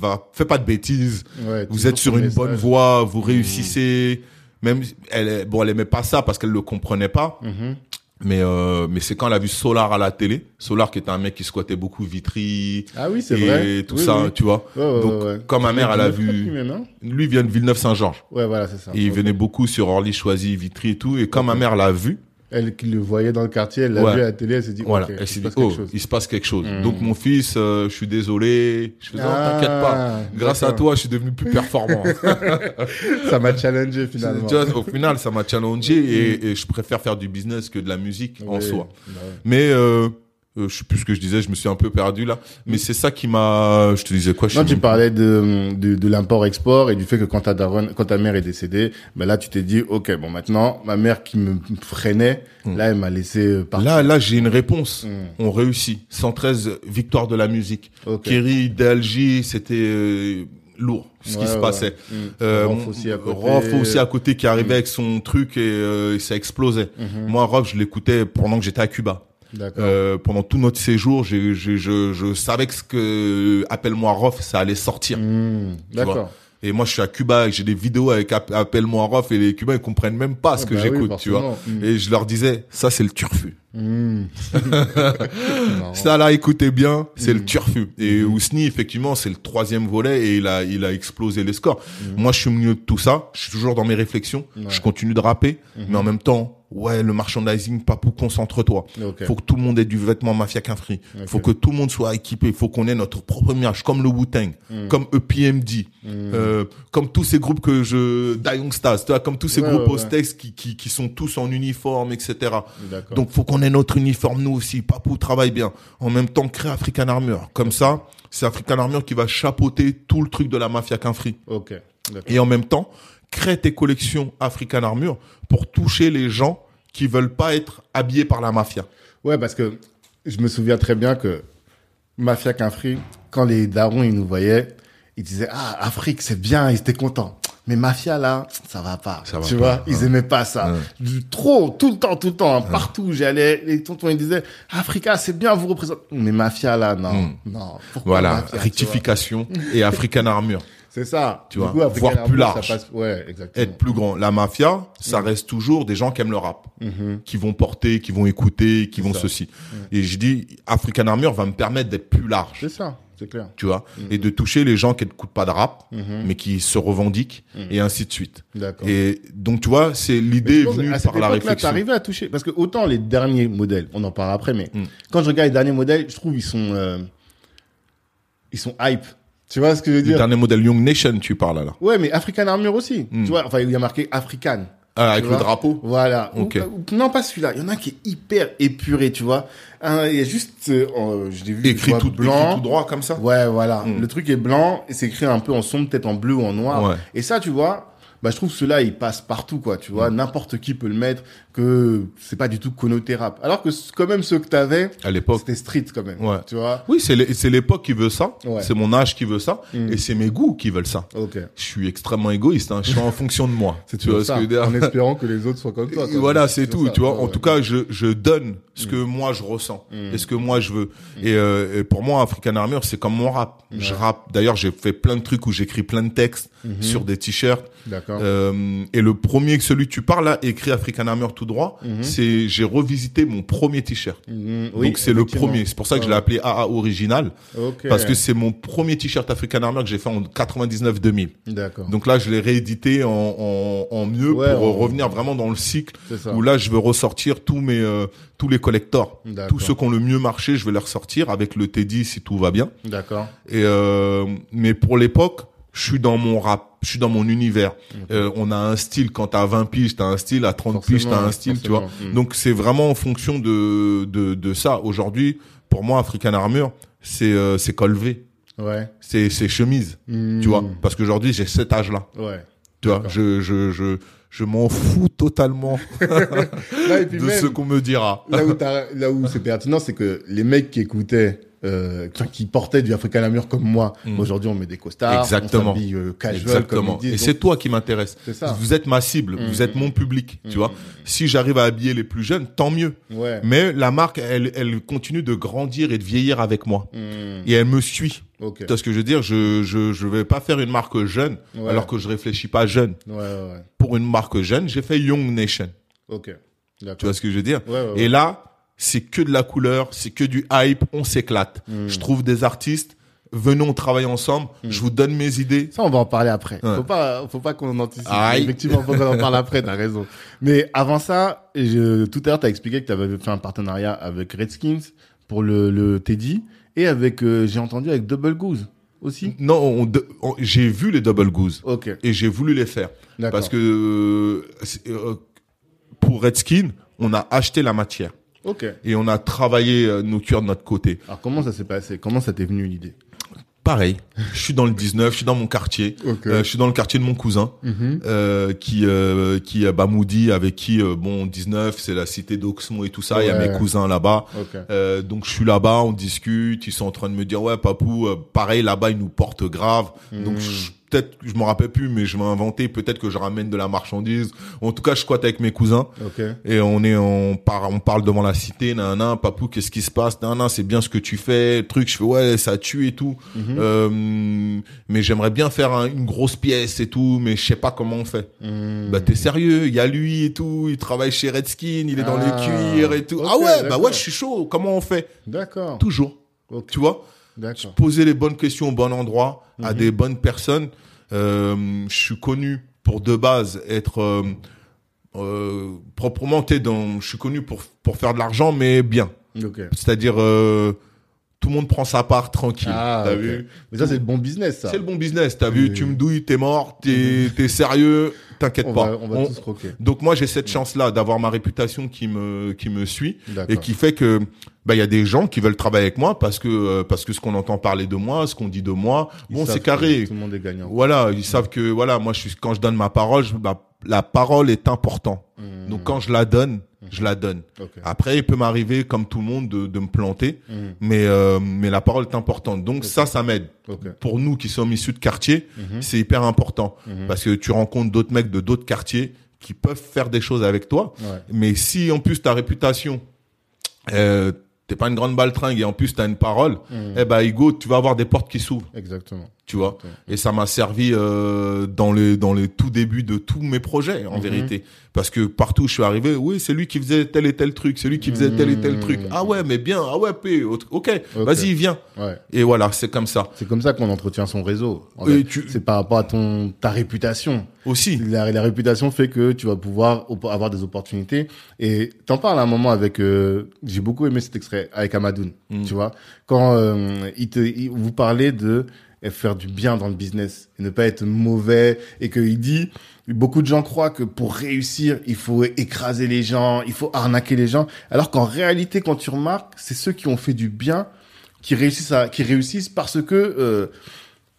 va, fais pas de bêtises. Ouais, vous êtes sur une message. bonne voie, vous réussissez. Même elle, bon, elle aimait pas ça parce qu'elle le comprenait pas. Mhm. Mais euh, mais c'est quand elle a vu Solar à la télé, Solar qui était un mec qui squattait beaucoup Vitry Ah oui, c'est et vrai. tout Oui, ça, oui. tu vois. Ouais, Donc ouais, ouais. quand ma mère elle a vu, Lui vient de Villeneuve-Saint-Georges. Ouais, voilà, c'est ça. Et il venait beaucoup sur Orly, Choisy, Vitry et tout. Et quand ma mère l'a vu, Elle qui le voyait dans le quartier, elle l'a Ouais. vu à la télé, elle s'est dit, voilà, ok, elle il s'est se dit passe oh, quelque chose. il se passe quelque chose. Mm. Donc mon fils, euh, je suis désolé. Je fais non, Ah, t'inquiète pas. Grâce à toi, je suis devenu plus performant. Ça m'a challengé finalement. Tu vois, au final, ça m'a challengé et, et je préfère faire du business que de la musique en soi. bah ouais. Mais euh, euh, je sais plus ce que je disais, je me suis un peu perdu là. Mais c'est ça qui m'a. Je te disais quoi je Non, tu même parlais de, de, de l'import-export et du fait que quand ta daronne, quand ta mère est décédée, ben là, tu t'es dit, OK, bon, maintenant, ma mère qui me freinait, Mm. là, elle m'a laissé euh, partir. Là, là, j'ai une réponse. Mm. On réussit. 113 victoires de la musique. Ok. Kerry, DLJ, c'était euh, lourd ce qui Ouais, se passait. Mm. Euh, Rof mon- aussi à côté. Rof aussi à côté qui arrivait Mm. avec son truc et, euh, et ça explosait. Mhm. Moi, Rof, je l'écoutais pendant que j'étais à Cuba. Euh, pendant tout notre séjour, j'ai- j'ai- je, je savais que ce que Appelle-moi Rof, ça allait sortir. Mm. D'accord. Et moi, je suis à Cuba et j'ai des vidéos avec App- Appelle-moi Rof et les Cubains, ils comprennent même pas ce Ah que bah oui, j'écoute, tu vois. forcément. Mm. Et je leur disais, ça, c'est le turfu. Mm. Marrant. Ça, là, écoutez bien, c'est le Mm. turfu. Et Mhm. Ousni, effectivement, c'est le troisième volet et il a, il a explosé les scores. Mhm. Moi, je suis au milieu de tout ça. Je suis toujours dans mes réflexions. Ouais. Je continue de rapper. Mhm. Mais en même temps, ouais, le merchandising, papou, concentre-toi. Ok. Faut que tout le monde ait du vêtement Mafia qu'un free. Ok. Faut que tout le monde soit équipé. Faut qu'on ait notre propre image, comme le Wu-Tang, Mm. comme EPMD, Mm. euh, comme tous ces groupes que je, Young Stars, tu vois, comme tous ces Ouais, groupes ouais, ouais. Ostex qui, qui, qui sont tous en uniforme, etc. Donc, faut qu'on ait notre uniforme, nous aussi. Papou travaille bien. En même temps, crée African Armor. Comme ça, c'est African Armor qui va chapeauter tout le truc de la Mafia qu'un free. Ok. Et en même temps, crée tes collections African Armor pour toucher les gens qui veulent pas être habillés par la mafia. Ouais, parce que je me souviens très bien que Mafia Quinfri, quand les darons, ils nous voyaient, ils disaient, ah, Afrique, c'est bien, ils étaient contents. Mais Mafia, là, ça va pas. Ça va tu pas, vois, hein. ils aimaient pas ça. Ouais. Du- Trop, tout le temps, tout le temps. hein. Partout où j'allais, les tontons, ils disaient, Africa, c'est bien, vous représentez. Mais Mafia, là, non, Mm. non. Voilà, Mafia, tu vois? rectification et African Armor. C'est ça. Tu Du vois, coup, African voire plus ça large. passe- Ouais, exactement. Être plus grand. La mafia, ça reste toujours des gens qui aiment le rap, Mhm. qui vont porter, qui vont écouter, qui vont ça. ceci. Et je dis, African Armor va me permettre d'être plus large. C'est ça, c'est clair. tu vois, et de toucher les gens qui n'écoutent pas de rap, Mhm. mais qui se revendiquent, et ainsi de suite. D'accord. Et donc, tu vois, c'est l'idée venue à cette par la réflexion. t'arrivais à toucher parce que autant les derniers modèles, on en parlera après, mais Mm. quand je regarde les derniers modèles, je trouve ils sont euh, ils sont hype. Tu vois ce que je veux Le dire? dernier modèle Young Nation, tu parles là. Ouais, mais African Armor aussi. Mm. Tu vois, enfin il y a marqué African. Ah, avec le drapeau. Voilà. Ok. Ou- ou- non, pas celui-là. Il y en a un qui est hyper épuré, tu vois. Un, Il y a juste, euh, euh, je l'ai vu, Écrit tout, blanc. écrit tout droit comme ça. Ouais, voilà. Mm. Le truc est blanc et c'est écrit un peu en sombre, peut-être en bleu ou en noir. Ouais. Et ça, tu vois, bah, je trouve que cela, il passe partout, quoi. Tu Mm. vois, n'importe qui peut le mettre, que c'est pas du tout connoté rap. Alors que quand même ceux que t'avais, À l'époque. c'était street quand même. Ouais. Tu vois. Oui, c'est l'é- c'est l'époque qui veut ça. Ouais. C'est mon âge qui veut ça. Mm. Et c'est mes goûts qui veulent ça. Ok. Je suis extrêmement égoïste. Hein. Je suis en fonction de moi. C'est tu vois ce que En espérant que les autres soient comme toi. Voilà, c'est tout, ça. tu vois. Ouais, en tout cas, je, je donne ce que moi je ressens Mm. et ce que moi je veux. Et, euh, et pour moi, African Armor, c'est comme mon rap. Je rappe. D'ailleurs, j'ai fait plein de trucs où j'écris plein de textes Mhm. sur des t-shirts. D'accord. Euh, et le premier, celui que tu parles là, écrit African Armor tout droit, c'est j'ai revisité mon premier t-shirt. Mhm. Oui, Donc c'est le premier. C'est pour ça que je l'ai appelé AA original parce que c'est mon premier t-shirt African Armor que j'ai fait en 99-2000. D'accord. Donc là, je l'ai réédité en, en, en mieux Ouais, pour en- revenir vraiment dans le cycle où là, je veux ressortir tous mes euh, tous les collectors, tous ceux qui ont le mieux marché, je vais les ressortir avec le Teddy si tout va bien. D'accord. Et euh, mais pour l'époque, je suis dans mon rap, je suis dans mon univers. Euh, on a un style quand t'as 20 piges, t'as un style, à 30 piges, t'as un Forcément, style, tu vois. forcément. Mm. Donc c'est vraiment en fonction de de, de ça. Aujourd'hui, pour moi, African Armor, c'est euh, c'est col V, Ouais. c'est c'est chemise, Mhm. tu vois. Parce qu'aujourd'hui, j'ai cet âge-là. Ouais. Tu vois, je, je, je, je m'en fous totalement Là, et puis de même, ce qu'on me dira. là où, t'as- là où c'est pertinent, c'est que les mecs qui écoutaient, euh, qui portaient du African Amur comme moi, Mm. aujourd'hui on met des costards, Exactement. on s'habille euh, casual, Exactement. comme ils Et c'est Donc, toi qui m'intéresse. Vous êtes ma cible, Mm. vous êtes mon public, tu Mm. vois. Si j'arrive à habiller les plus jeunes, tant mieux. Ouais. Mais la marque, elle, elle continue de grandir et de vieillir avec moi. Et elle me suit. Ok. Tu vois ce que je veux dire? Je je je vais pas faire une marque jeune Ouais. alors que je réfléchis pas jeune. Ouais. Pour une marque jeune, j'ai fait Young Nation. Ok. Tu vois ce que je veux dire? Ouais, ouais, ouais. Et là, c'est que de la couleur, c'est que du hype, on s'éclate. Mm. Je trouve des artistes, venons travailler ensemble, je vous donne mes idées. Ça, on va en parler après. Ouais. Faut pas, faut pas qu'on anticipe. Aïe. Effectivement, faut qu'on en parle après, t'as raison. Mais avant ça, je, tout à l'heure, t'as expliqué que t'avais fait un partenariat avec Redskins pour le, le Teddy et avec, euh, j'ai entendu, avec Double Goose aussi. Non, on- on- j'ai vu les Double Goose Ok. et j'ai voulu les faire. D'accord. Parce que euh, euh, pour Redskin, on a acheté la matière Ok. et on a travaillé euh, nos cuirs de notre côté. Alors, comment ça s'est passé? Comment ça t'est venu l'idée? Pareil, je suis dans le 19, je suis dans mon quartier, Ok. euh, je suis dans le quartier de mon cousin. Mhm. euh, qui euh, qui Bamoudi avec qui euh, bon 19 c'est la cité d'Oxmo et tout ça il y a mes cousins là-bas Ok. Euh, donc je suis là-bas on discute ils sont en train de me dire ouais papou pareil là-bas ils nous portent grave donc Mm. je- peut-être je me rappelle plus mais je vais inventer peut-être que je ramène de la marchandise en tout cas je squatte avec mes cousins Ok. et on est on parle on parle devant la cité nan nan papou qu'est-ce qui se passe? Nan nan c'est bien ce que tu fais truc je fais ouais ça tue et tout Mhm. euh, mais j'aimerais bien faire un- une grosse pièce et tout mais je sais pas comment on fait Mhm. bah t'es sérieux, il y a lui et tout, il travaille chez Redskin, il est dans Ah, les cuirs et tout. ah ouais, bah ouais, je suis chaud. Comment on fait? D'accord. Toujours, Ok. tu vois? Poser les bonnes questions au bon endroit à Mhm. des bonnes personnes. Euh, je suis connu pour de base être euh, euh, proprement, dans. Je suis connu pour pour faire de l'argent, mais bien. C'est-à-dire tout le monde prend sa part tranquille. Ah, T'as vu Mais ça, c'est le bon business, ça. C'est le bon business. T'as Oui, vu. Tu me douilles, t'es mort, t'es t'es sérieux, t'inquiète pas. va, on va On- tous croquer. donc moi j'ai cette chance là d'avoir ma réputation qui me qui me suit D'accord. et qui fait que bah il y a des gens qui veulent travailler avec moi parce que euh, parce que ce qu'on entend parler de moi, ce qu'on dit de moi, Ils bon c'est carré. Tout le monde est gagnant. Voilà, ils savent que voilà, moi je suis quand je donne ma parole, je- bah, la parole est important. Mhm. Donc quand je la donne, je la donne. Après il peut m'arriver comme tout le monde de, de me planter, Mhm. mais euh, mais la parole est importante. Donc ça ça m'aide. Pour nous qui sommes issus de quartier, c'est hyper important parce que tu rencontres d'autres mecs de d'autres quartiers qui peuvent faire des choses avec toi. Ouais. Mais si en plus ta réputation, euh, t'es pas une grande baltringue et en plus t'as une parole, eh ben Hugo, tu vas avoir des portes qui s'ouvrent, Exactement. Tu vois. Et ça m'a servi euh, dans les dans les tout débuts de tous mes projets en Mhm. vérité, parce que partout où je suis arrivé, oui c'est lui qui faisait tel et tel truc, c'est lui qui faisait tel et tel Mhm. truc. Ah ouais mais bien, ah ouais p, ok, vas-y viens. Ouais. Et voilà c'est comme ça. C'est comme ça qu'on entretient son réseau. En fait. tu- C'est par rapport à ton ta réputation. Aussi. La, la réputation fait que tu vas pouvoir avoir des opportunités. Et t'en parles à un moment avec. euh, J'ai beaucoup aimé cet extrait avec Amadoun. Mm. Tu vois, quand euh, il te, il- vous parlez de faire du bien dans le business et ne pas être mauvais et qu'il dit beaucoup de gens croient que pour réussir il faut écraser les gens il faut arnaquer les gens alors qu'en réalité quand tu remarques c'est ceux qui ont fait du bien qui réussissent à, qui réussissent parce que euh,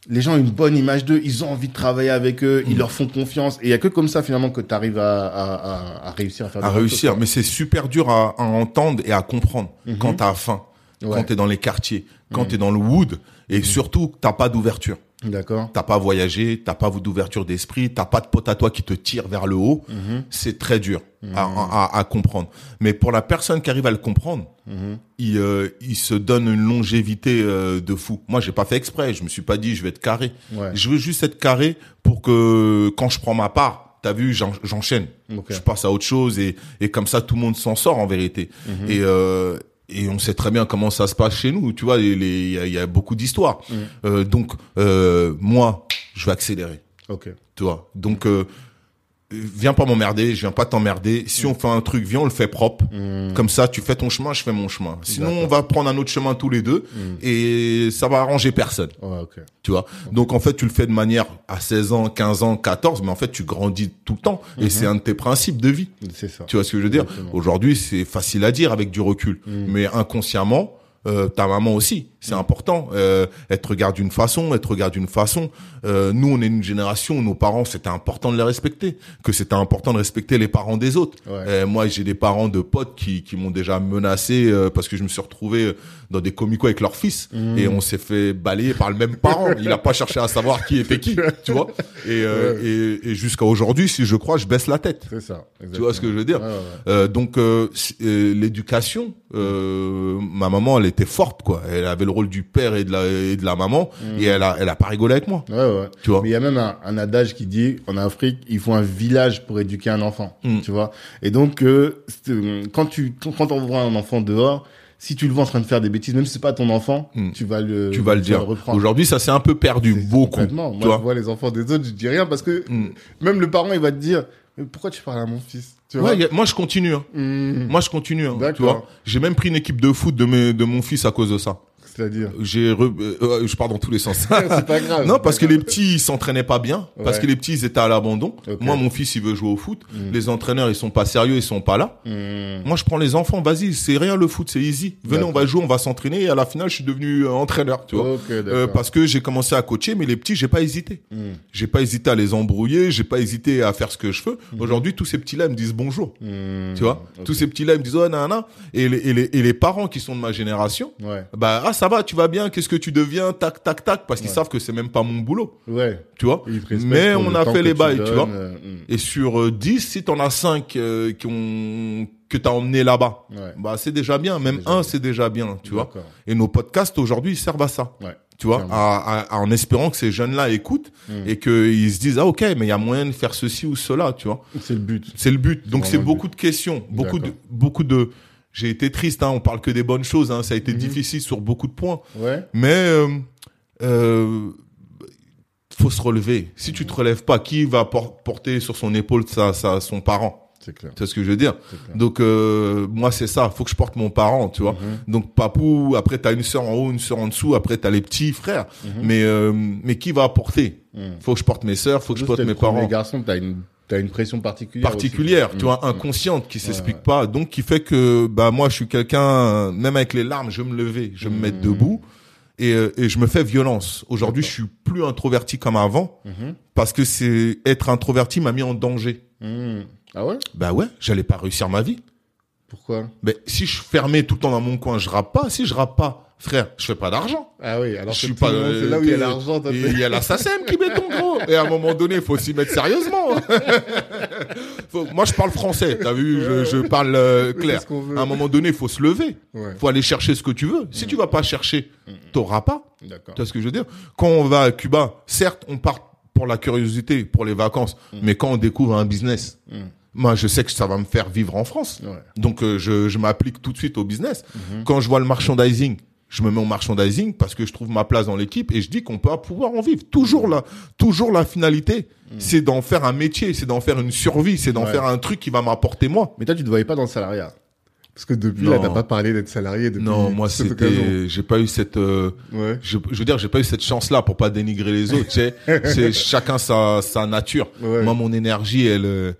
les gens ont une bonne image d'eux, ils ont envie de travailler avec eux, ils leur font confiance. Et il y a que comme ça finalement que tu arrives à, à, à, réussir à faire. à réussir. choses, Mais c'est super dur à, à entendre et à comprendre Mhm. quand t'as faim, Ouais. quand t'es dans les quartiers, quand Mhm. t'es dans le wood, et surtout que t'as pas d'ouverture. D'accord. T'as pas voyagé, t'as pas d'ouverture d'esprit, t'as pas de pote à toi qui te tire vers le haut. Mhm. C'est très dur à, à, à comprendre. Mais pour la personne qui arrive à le comprendre, Mhm. il, euh, il se donne une longévité euh, de fou. Moi, j'ai pas fait exprès. Je me suis pas dit je vais être carré. Ouais. Je veux juste être carré pour que quand je prends ma part, t'as vu, j'en- j'enchaîne. Je passe à autre chose et, et comme ça, tout le monde s'en sort en vérité. Et, euh, et on sait très bien comment ça se passe chez nous. Tu vois, il y a, il y a beaucoup d'histoires. Euh, donc, euh, moi, je vais accélérer. Ok. Tu vois. Donc, euh, viens pas m'emmerder, je viens pas t'emmerder. Si on fait un truc, viens, on le fait propre. Comme ça, tu fais ton chemin, je fais mon chemin. Sinon, on va prendre un autre chemin tous les deux et ça va arranger personne. Ouais. Tu vois? Donc, en fait, tu le fais de manière à 16 ans, 15 ans, 14, mais en fait, tu grandis tout le temps. Et c'est un de tes principes de vie. C'est ça. Tu vois ce que je veux dire? Aujourd'hui, c'est facile à dire avec du recul, mais inconsciemment, euh, ta maman aussi, c'est important. Euh, elle te regarde d'une façon, elle te regarde d'une façon. Euh, nous, on est une génération où nos parents, c'était important de les respecter, que c'était important de respecter les parents des autres. Ouais. Euh, moi, j'ai des parents de potes qui, qui m'ont déjà menacé euh, parce que je me suis retrouvé dans des comicos avec leur fils et on s'est fait balayer par le même parent. Il a pas cherché à savoir qui était qui, tu vois. Et, euh, et, et jusqu'à aujourd'hui, si je crois, je baisse la tête. C'est ça. Tu vois ce que je veux dire Ouais, ouais, ouais. Euh, Donc euh, euh, l'éducation, euh, ma maman, elle était forte quoi. Elle avait le rôle du père et de la et de la maman et elle a elle a pas rigolé avec moi. Ouais, ouais. Tu vois Mais il y a même un, un adage qui dit, en Afrique, il faut un village pour éduquer un enfant. Mm. Tu vois. Et donc, euh, euh, quand tu, quand on voit un enfant dehors, si tu le vois en train de faire des bêtises, même si c'est pas ton enfant, Mm. tu vas le, Tu vas le dire. reprendre. Aujourd'hui, ça s'est un peu perdu beaucoup. complètement. Tu Moi, vois je vois les enfants des autres, je dis rien parce que Mm. même le parent, il va te dire, mais pourquoi tu parles à mon fils? Tu vois? Ouais, a- moi je continue. Hein. Mm. Moi je continue. Hein, tu vois. J'ai même pris une équipe de foot de mes, de mon fils à cause de ça. C'est-à-dire? J'ai re- euh, euh, je pars dans tous les sens. c'est pas grave. Non, parce que les petits ils s'entraînaient pas bien, parce que les petits ils étaient à l'abandon. Moi, mon fils il veut jouer au foot. Mm. Les entraîneurs ils sont pas sérieux, ils sont pas là. Mm. Moi, je prends les enfants, vas-y, c'est rien le foot, c'est easy. Venez, on va jouer, on va s'entraîner. Et à la finale, je suis devenu euh, entraîneur, tu vois. Euh, parce que j'ai commencé à coacher, mais les petits, j'ai pas hésité. Mm. J'ai pas hésité à les embrouiller, j'ai pas hésité à faire ce que je veux. Mhm. Aujourd'hui, tous ces petits-là ils me disent bonjour. Tu vois, tous ces petits-là ils me disent oh nanana. Et les, et les et les parents qui sont de ma génération, Ouais. bah ah ça va, tu vas bien, qu'est-ce que tu deviens, tac tac tac, parce qu'ils Ouais. savent que c'est même pas mon boulot, Ouais. tu vois. Mais on a fait les tu bails, tu donnes, vois. euh, mm. Et sur euh, 10, si t'en as 5 qui ont que t'as emmené là-bas, Ouais. bah c'est déjà bien. Même déjà un, c'est déjà bien, tu vois. Et nos podcasts aujourd'hui, ils servent à ça. Ouais. Tu vois, Clairement. à- à- en espérant que ces jeunes-là écoutent Mm. et qu'ils se disent ah ok, mais il y a moyen de faire ceci ou cela, tu vois. C'est le but. C'est le but. Donc c'est beaucoup de questions, beaucoup de beaucoup de. J'ai été triste, hein, on parle que des bonnes choses, hein, ça a été Mhm. difficile sur beaucoup de points, Ouais. mais euh, euh, faut se relever. Si tu te relèves pas, qui va por- porter sur son épaule sa, sa, son parent? C'est clair. Tu vois ce que je veux dire? C'est. Donc euh, moi c'est ça, faut que je porte mon parent, tu vois. Mhm. Donc papou, après t'as une sœur en haut, une sœur en dessous, après t'as les petits frères. Mhm. Mais euh, mais qui va porter Mhm. Faut que je porte mes sœurs, faut que je porte mes le parents. garçon, t'as une, t'as une pression particulière. Particulière, aussi. tu vois, Mm. inconsciente, qui s'explique ouais. pas, donc qui fait que bah moi je suis quelqu'un, même avec les larmes, je me lever, je me mettre Mhm. debout et euh, et je me fais violence. Aujourd'hui, je suis plus introverti comme avant Mhm. parce que c'est être introverti m'a mis en danger. Mm. Ah ouais? Bah ouais, j'allais pas réussir ma vie. Pourquoi? Mais si je fermais tout le temps dans mon coin, je rappe pas. Si je rappe pas, frère, je fais pas d'argent. Ah oui, alors je suis pas. c'est là où il y a l'argent. Et t'es- Il y a la SACEM qui met ton gros. Et à un moment donné, il faut s'y mettre sérieusement. Faut- Moi, je parle français. T'as vu, je, je parle euh, clair. veut À un moment donné, il faut se lever. Ouais. faut aller chercher ce que tu veux. Si tu vas pas chercher, t'auras pas. D'accord. Tu vois ce que je veux dire? Quand on va à Cuba, certes, on part pour la curiosité, pour les vacances, mais quand on découvre un business, Mm. moi, je sais que ça va me faire vivre en France. Ouais. Donc euh, je, je m'applique tout de suite au business. Mhm. Quand je vois le merchandising, je me mets au merchandising parce que je trouve ma place dans l'équipe et je dis qu'on peut pouvoir en vivre. Toujours la, toujours la finalité, c'est d'en faire un métier, c'est d'en faire une survie, c'est d'en. Ouais. faire un truc qui va m'apporter moi. Mais toi, tu te voyais pas dans le salariat? Parce que depuis Non. là, t'as pas parlé d'être salarié depuis Non, moi c'était, j'ai pas eu cette, euh, Ouais. je, je veux dire, j'ai pas eu cette chance-là pour pas dénigrer les autres. tu sais, c'est chacun sa, sa nature. Ouais. Moi, mon énergie, elle, euh,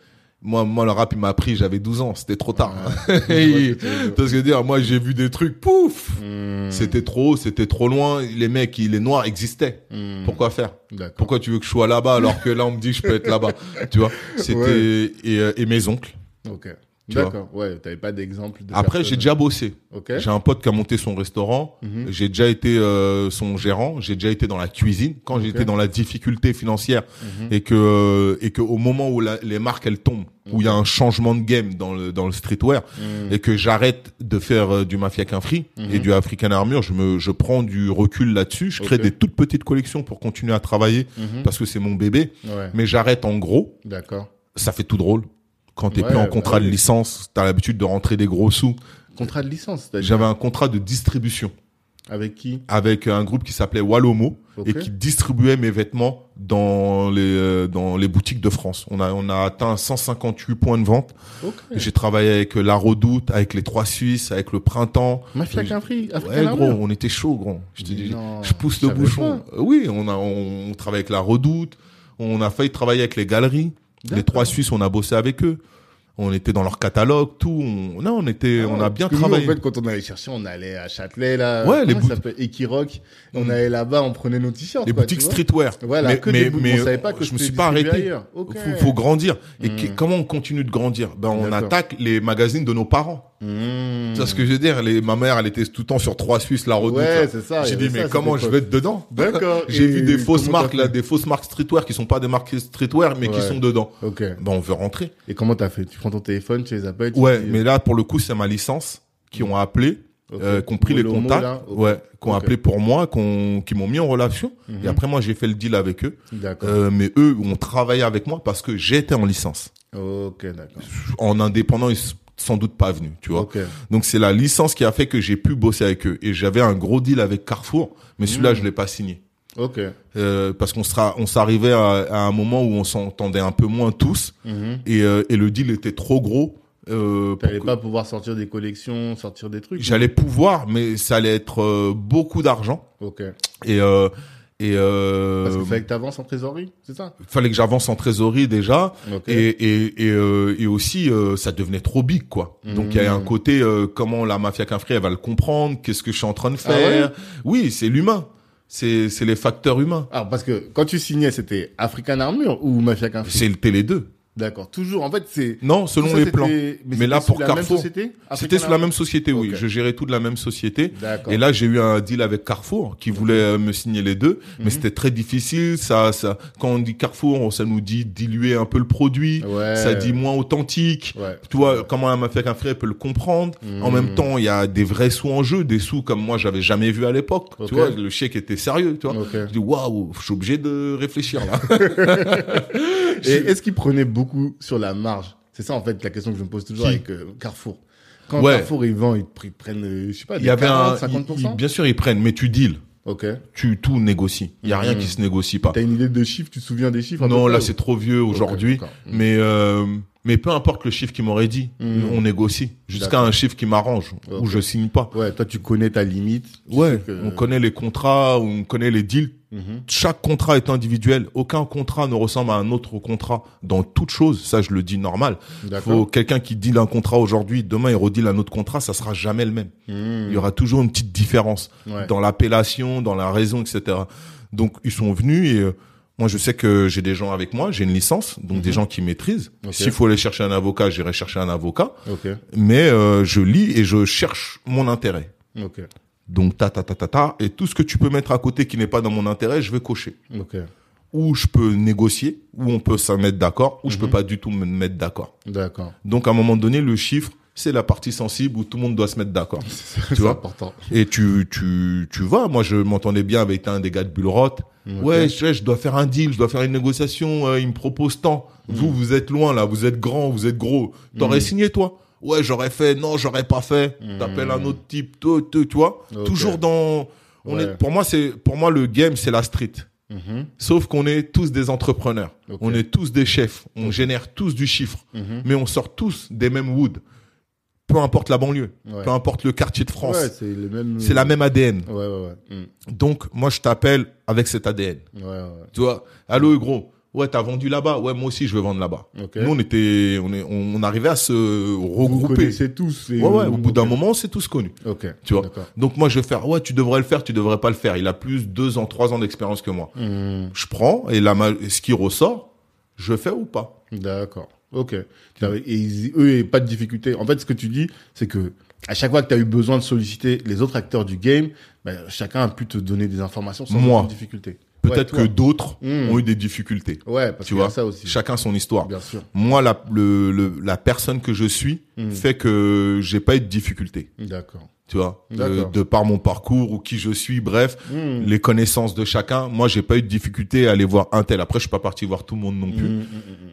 moi, moi, le rap, il m'a pris, j'avais 12 ans, c'était trop tard. Ouais. Je vois ce que tu veux dire. Parce que dire, moi, j'ai vu des trucs, pouf, Mm. C'était trop haut, c'était trop loin. Les mecs, les noirs existaient. Mm. Pourquoi faire? Pourquoi tu veux que je sois là-bas alors que là on me dit je peux être là-bas? Tu vois? C'était Ouais. et, euh, et mes oncles. Ok. Tu D'accord. Ouais, t'avais pas d'exemple. de Après, j'ai déjà bossé. Ok. J'ai un pote qui a monté son restaurant. Mhm. J'ai déjà été euh, son gérant. J'ai déjà été dans la cuisine quand j'étais dans la difficulté financière Mhm. et que euh, et que au moment où la- les marques elles tombent, où il y a un changement de game dans le dans le streetwear Mm. et que j'arrête de faire euh, du mafia qu'un free Mhm. et du African Armure, je me je prends du recul là-dessus. Je crée des toutes petites collections pour continuer à travailler Mhm. parce que c'est mon bébé. Ouais. Mais j'arrête en gros D'accord. ça fait tout drôle. Quand t'es Ouais, plus en bah contrat de licence, t'as l'habitude de rentrer des gros sous. Contrat de licence, c'est-à-dire J'avais un contrat de distribution avec qui? Avec un groupe qui s'appelait Wallomo Ok. et qui distribuait mes vêtements dans les euh, dans les boutiques de France. On a on a atteint 158 points de vente. Ok. J'ai travaillé avec La Redoute, avec les Trois Suisses, avec le Printemps. Mafia African Ouais, gros, on était chaud, gros. Je te dis, je pousse le bouchon. Euh, Oui, on a, on, on travaille avec la Redoute. On a failli travailler avec les galeries. Les trois Suisses, on a bossé avec eux. On était dans leur catalogue, tout. On, non, on était, on a bien nous, travaillé. en fait, quand on allait chercher, on allait à Châtelet, là. Ouais, les comment bout- ça. On Mm. allait là-bas, on prenait nos t-shirts. les quoi, boutiques streetwear. Voilà, mais, que mais, des boutiques. mais on savait pas que je me suis pas arrêté. ailleurs. Ok. Faut, faut grandir. Et Mm. comment on continue de grandir? Ben, on attaque les magazines de nos parents. Mmh. Tu vois ce que je veux dire? Les, Ma mère, elle était tout le temps sur trois Suisses, la Redoute. Ouais, c'est ça, J'ai dit, ça, mais comment je vais être dedans? D'accord. J'ai vu des fausses marques là, des fausses marques streetwear qui sont pas des marques streetwear, mais qui sont dedans. Ok. Ben, on veut rentrer. Et comment t'as fait? Tu prends ton téléphone, tu les appelles tu Ouais, dis, mais là, pour le coup, c'est ma licence qui ont appelé, euh, qui ont pris les contacts, là, ouais, qui ont appelé pour moi, qu'on, qui m'ont mis en relation. Mhm. Et après, moi, j'ai fait le deal avec eux. Euh, mais eux ont travaillé avec moi parce que j'étais en licence. Ok, d'accord. En indépendant, ils sans doute pas venus, tu vois. Donc c'est la licence qui a fait que j'ai pu bosser avec eux. Et j'avais un gros deal avec Carrefour, mais celui-là, Mhm. je l'ai pas signé. Ok. Euh, parce qu'on sera, on s'arrivait à, à un moment où on s'entendait un peu moins tous Mhm. et, euh, et le deal était trop gros. Euh, T'allais que- pas pouvoir sortir des collections, sortir des trucs J'allais pouvoir, mais ça allait être euh, beaucoup d'argent Ok. et euh, et euh, Parce qu'il fallait que t'avances en trésorerie, c'est ça? Fallait que j'avance en trésorerie déjà et et et, euh, et aussi euh, ça devenait trop big quoi. Donc il y a un Mhm. côté euh, comment la mafia Quinfri elle va le comprendre, qu'est-ce que je suis en train de Ah ouais? faire? oui, c'est l'humain. C'est c'est les facteurs humains. Alors, parce que quand tu signais, c'était African Armure ou Mafia Quinfri? C'est le télé 2. D'accord. Toujours. En fait, c'est. Non, selon ça, les plans. Mais, Mais là, pour Carrefour, C'était sous la même société, oui. Je gérais tout de la même société. D'accord. Et là, j'ai eu un deal avec Carrefour qui voulait euh, me signer les deux, mais Mhm. c'était très difficile. Ça, ça, quand on dit Carrefour, ça nous dit diluer un peu le produit. Ouais. Ça dit moins authentique. Ouais. Tu vois, comment un mafia qu'un frère peut le comprendre. En Mhm. même temps, il y a des vrais sous en jeu, des sous comme moi j'avais jamais vu à l'époque. Tu vois, le chèque était sérieux, tu vois. Je dis waouh, je suis obligé de réfléchir là. Et est-ce qu'ils prenaient beaucoup sur la marge C'est ça, en fait, la question que je me pose toujours Qui avec euh, Carrefour. Quand Ouais. Carrefour, ils vendent, ils, pr- ils prennent, euh, je sais pas, Il des y avait 40, un, 50%? il- il- bien sûr ils prennent, mais tu deals, Ok. tu tout négocies. Il y a rien Mhm. qui se négocie pas. T'as une idée de chiffre? Tu te souviens des chiffres à peu Non, près, là ou- c'est trop vieux aujourd'hui. d'accord. Mais euh, mais peu importe le chiffre qu'il m'aurait dit, Mhm. on négocie jusqu'à un chiffre qui m'arrange Ok. où je signe pas. Ouais, toi, tu connais ta limite. Ouais, que- on connaît les contrats, on connaît les deals. Mhm. Chaque contrat est individuel. Aucun contrat ne ressemble à un autre contrat dans toute chose. Ça, je le dis normal. Faut quelqu'un qui deal un contrat aujourd'hui, demain il redile un autre contrat, ça sera jamais le même. Mhm. Il y aura toujours une petite différence Ouais. dans l'appellation, dans la raison, etc. Donc ils sont venus et euh, moi je sais que j'ai des gens avec moi, j'ai une licence, donc des gens qui maîtrisent. Mhm. S'il faut aller chercher un avocat, j'irai chercher un avocat. Mais euh, je lis et je cherche mon intérêt. Donc ta ta ta ta ta et tout ce que tu peux mettre à côté qui n'est pas dans mon intérêt, je vais cocher. Ou je peux négocier, ou on peut s'en mettre d'accord, ou je Mhm. peux pas du tout me mettre d'accord. D'accord. Donc à un moment donné, le chiffre, c'est la partie sensible où tout le monde doit se mettre d'accord. C'est vois important. Et tu, tu, tu vois, moi je m'entendais bien avec un des gars de Bullrot. Ok. Ouais, je, je dois faire un deal, je dois faire une négociation, euh, il me propose tant. Mm. Vous, vous êtes loin là, vous êtes grand, vous êtes gros. T'aurais signé toi? Ouais, j'aurais fait. Non, j'aurais pas fait. T'appelles un autre type, toi, toi, tu vois? Mm. Toujours dans. On Ouais. est. Pour moi, c'est pour moi le game, c'est la street. Mhm. Sauf qu'on est tous des entrepreneurs. On est tous des chefs. On génère tous du chiffre. Mhm. Mais on sort tous des mêmes woods. Peu importe la banlieue. Ouais. Peu importe le quartier de France. Ouais, c'est. C'est la même ADN. Ouais, ouais, ouais. Mhm. Donc, moi, je t'appelle avec cet ADN. Ouais, ouais. Tu vois, allô, gros. Ouais, t'as vendu là-bas. Ouais, moi aussi, je veux vendre là-bas. Nous, on était, on est, on arrivait à se regrouper. connaissez tous. et- Ouais, ouais. Au bout d'un moment, on s'est tous connus. Ok. Tu vois. D'accord. Donc, moi, je vais faire, ouais, tu devrais le faire, tu devrais pas le faire. Il a plus deux ans, trois ans d'expérience que moi. Mhm. Je prends et la, ma- ce qui ressort, je fais ou pas. D'accord. Ok. Et eux, pas de difficulté. En fait, ce que tu dis, c'est que à chaque fois que tu as eu besoin de solliciter les autres acteurs du game, ben, chacun a pu te donner des informations sans Moi. difficulté. Peut-être Ouais, que d'autres Mm. ont eu des difficultés. Ouais, parce Tu qu'il y a vois, ça aussi. chacun son histoire. Bien sûr. Moi, la, le, le- la personne que je suis Mm. fait que j'ai pas eu de difficultés. D'accord. Tu vois, de, par mon parcours ou qui je suis, bref, Hmm. les connaissances de chacun. Moi, j'ai pas eu de difficulté à aller voir un tel. Après, je suis pas parti voir tout le monde non plus, Hmm, hmm,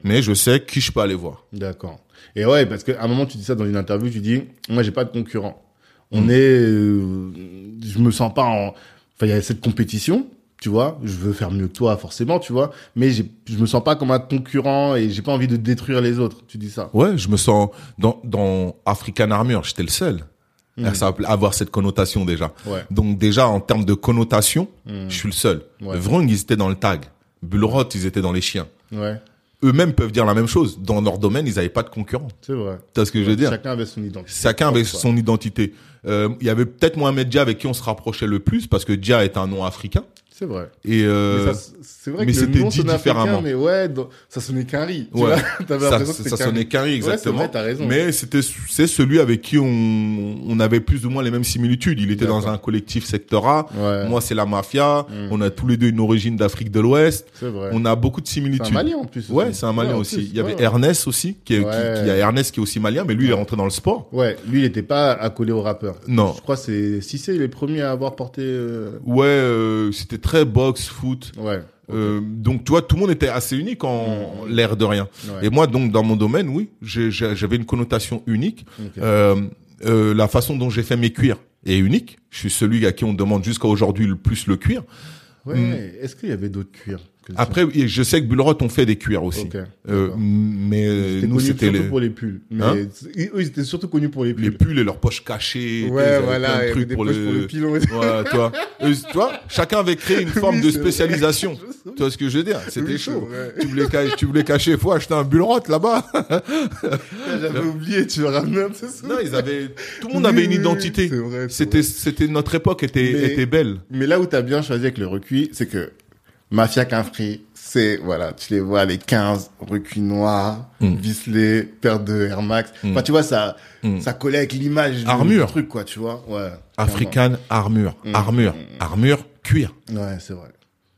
mais je sais qui je peux aller voir. D'accord. Et ouais, parce qu'à un moment, tu dis ça dans une interview, tu dis, moi, j'ai pas de concurrent. On est, euh, je me sens pas en, enfin, il y a cette compétition, tu vois. Je veux faire mieux que toi, forcément, tu vois. Mais je me sens pas comme un concurrent et j'ai pas envie de détruire les autres. Tu dis ça. Ouais, je me sens dans dans African Armure, j'étais le seul. Mm. Ça va avoir cette connotation déjà. Ouais. Donc déjà en termes de connotation, Mm. je suis le seul. Ouais. Vrung, ils étaient dans le tag. Bulrot, ils étaient dans les chiens. Ouais. Eux-mêmes peuvent dire la même chose. Dans leur domaine, ils n'avaient pas de concurrent. C'est vrai. Tu vois ce que je veux dire Chacun avait son identité. Chacun avait son identité. Euh, Il y avait peut-être Mohamed Dia avec qui on se rapprochait le plus parce que Dia est un nom africain. C'est vrai. Et euh, c'est vrai mais que le c'était dit différemment. mais ouais, dans- ça sonnait qu'un riz. Tu Ouais. vois ça, que ça qu'un sonnait riz. qu'un riz, Ouais, c'est exactement. vrai, t'as raison. Mais c'était c'est celui avec qui on, on avait plus ou moins les mêmes similitudes. Il était dans un collectif secteur A. Ouais. Moi, c'est la mafia. Mm. On a tous les deux une origine d'Afrique de l'Ouest. C'est vrai. On a beaucoup de C'est similitudes. un Malien en plus. Ouais, aussi. c'est un Malien Ouais, en aussi. plus, Il y avait ouais. Ernest aussi, qui est, qui- Ouais. il a Ernest qui est aussi malien, mais lui, il est rentré dans le sport. Ouais, lui, il était pas accolé au rappeur. Non. Je crois que c'est Cissé, les premiers à avoir porté. euh, Ouais, euh, c'était très boxe, foot. Ouais. Euh, donc, tu vois, tout le monde était assez unique en Mm. l'air de rien. Ouais. Et moi, donc, dans mon domaine, oui, j'avais une connotation unique. Euh, euh, la façon dont j'ai fait mes cuirs est unique. Je suis celui à qui on demande jusqu'à aujourd'hui le plus le cuir. Ouais. Mm. Est-ce qu'il y avait d'autres cuirs? Après, et je sais que Bulrot ont fait des cuirs aussi. Euh, mais euh, C'était nous, c'était surtout les, pour les pulls. Mais Hein eux, ils étaient surtout connus pour les les pulls. pulls et leurs poches cachées. Ouais, voilà. plein de trucs pour poches le... pour le pilon. Ouais, vois. Eux, tu vois, chacun avait créé une forme Oui, de spécialisation. Tu vois ce que je veux dire? C'était Oui, chaud. Tu voulais, ca- tu voulais cacher, il faut acheter un Bulrot là-bas. J'avais oublié, tu peu ça? non, ils avaient, tout le monde avait une identité. C'était, c'était notre époque était, était belle. Mais là où t'as bien choisi avec le recuit, c'est que Mafia Quinfri, c'est, voilà, tu les vois, les 15 recuits noirs, Mm. paire de Air Max. Mm. Enfin, tu vois, ça, Mm. ça collait avec l'image du- truc, quoi, tu vois. Ouais. African armure, Mm. armure, armure, cuir. Ouais, c'est vrai.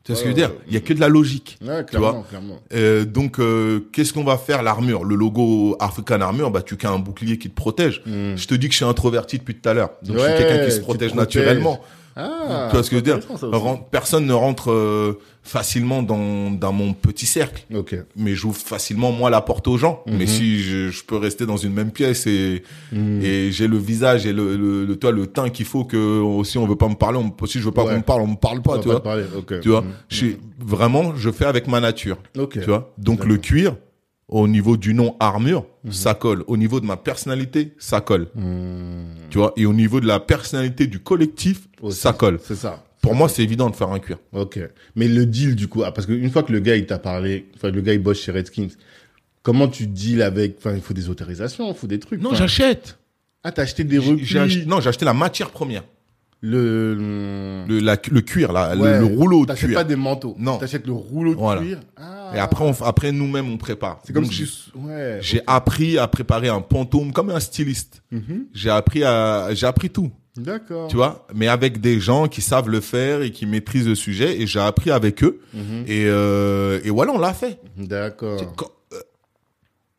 Tu vois ce que je veux dire. Il y a que de la logique. Ouais, Tu vois clairement. Euh, donc, euh, qu'est-ce qu'on va faire L'armure, le logo African Armure, bah tu as un bouclier qui te protège. Mm. Je te dis que je suis introverti depuis tout à l'heure. Donc, je Ouais, suis quelqu'un qui se protège naturellement. Ah. tu vois ce que je veux dire aussi. Personne ne rentre euh, facilement dans, dans mon petit cercle. Ok. Mais j'ouvre facilement, moi, la porte aux gens. Mhm. Mais si je, je peux rester dans une même pièce et, Mm. et j'ai le visage et le, le, le, toi, le teint qu'il faut que, si on veut pas me parler, on, si je veux pas Ouais. qu'on me parle, on me parle pas, tu pas vois. ok. Tu vois, Mm. je suis, vraiment, je fais avec ma nature. Ok. Tu vois. Donc le cuir, au niveau du nom armure, Mhm. ça colle. Au niveau de ma personnalité, ça colle. Mm. Tu vois. Et au niveau de la personnalité du collectif, ça colle. C'est ça. Pour moi, c'est évident de faire un cuir. Ok. Mais le deal, du coup, ah, parce qu'une fois que le gars, il t'a parlé, enfin, le gars, il bosse chez Redskins, comment tu deals avec, enfin, il faut des autorisations, il faut des trucs. Non, j'achète. Ah, t'as acheté des ach- Non, j'ai acheté la matière première. Le, le... La- le cuir, là, le- Ouais, le, rouleau de cuir. pas des manteaux. Non. T'achètes le rouleau de Voilà. cuir. Ah. Et après, on, après nous-mêmes, on prépare. c'est comme si j'ai- ouais. J'ai appris à préparer un pantôme comme un styliste. Mhm. J'ai appris à, j'ai appris tout. D'accord. tu vois, mais avec des gens qui savent le faire et qui maîtrisent le sujet. Et j'ai appris avec eux. Mhm. Et, euh, et voilà, on l'a fait. D'accord. Euh,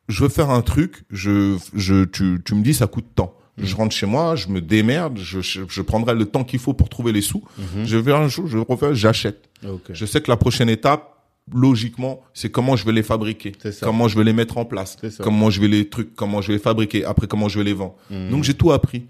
je veux faire un truc, je, je, tu, tu me dis, ça coûte tant. Je rentre chez moi, je me démerde, je, je, je prendrai le temps qu'il faut pour trouver les sous. Mhm. Je vais un jour, je refais, j'achète. Je sais que la prochaine étape, logiquement, c'est comment je vais les fabriquer, C'est ça. comment je vais les mettre en place, C'est ça. comment je vais les trucs, comment je vais les fabriquer, après comment je vais les vendre. Mhm. Donc j'ai tout appris.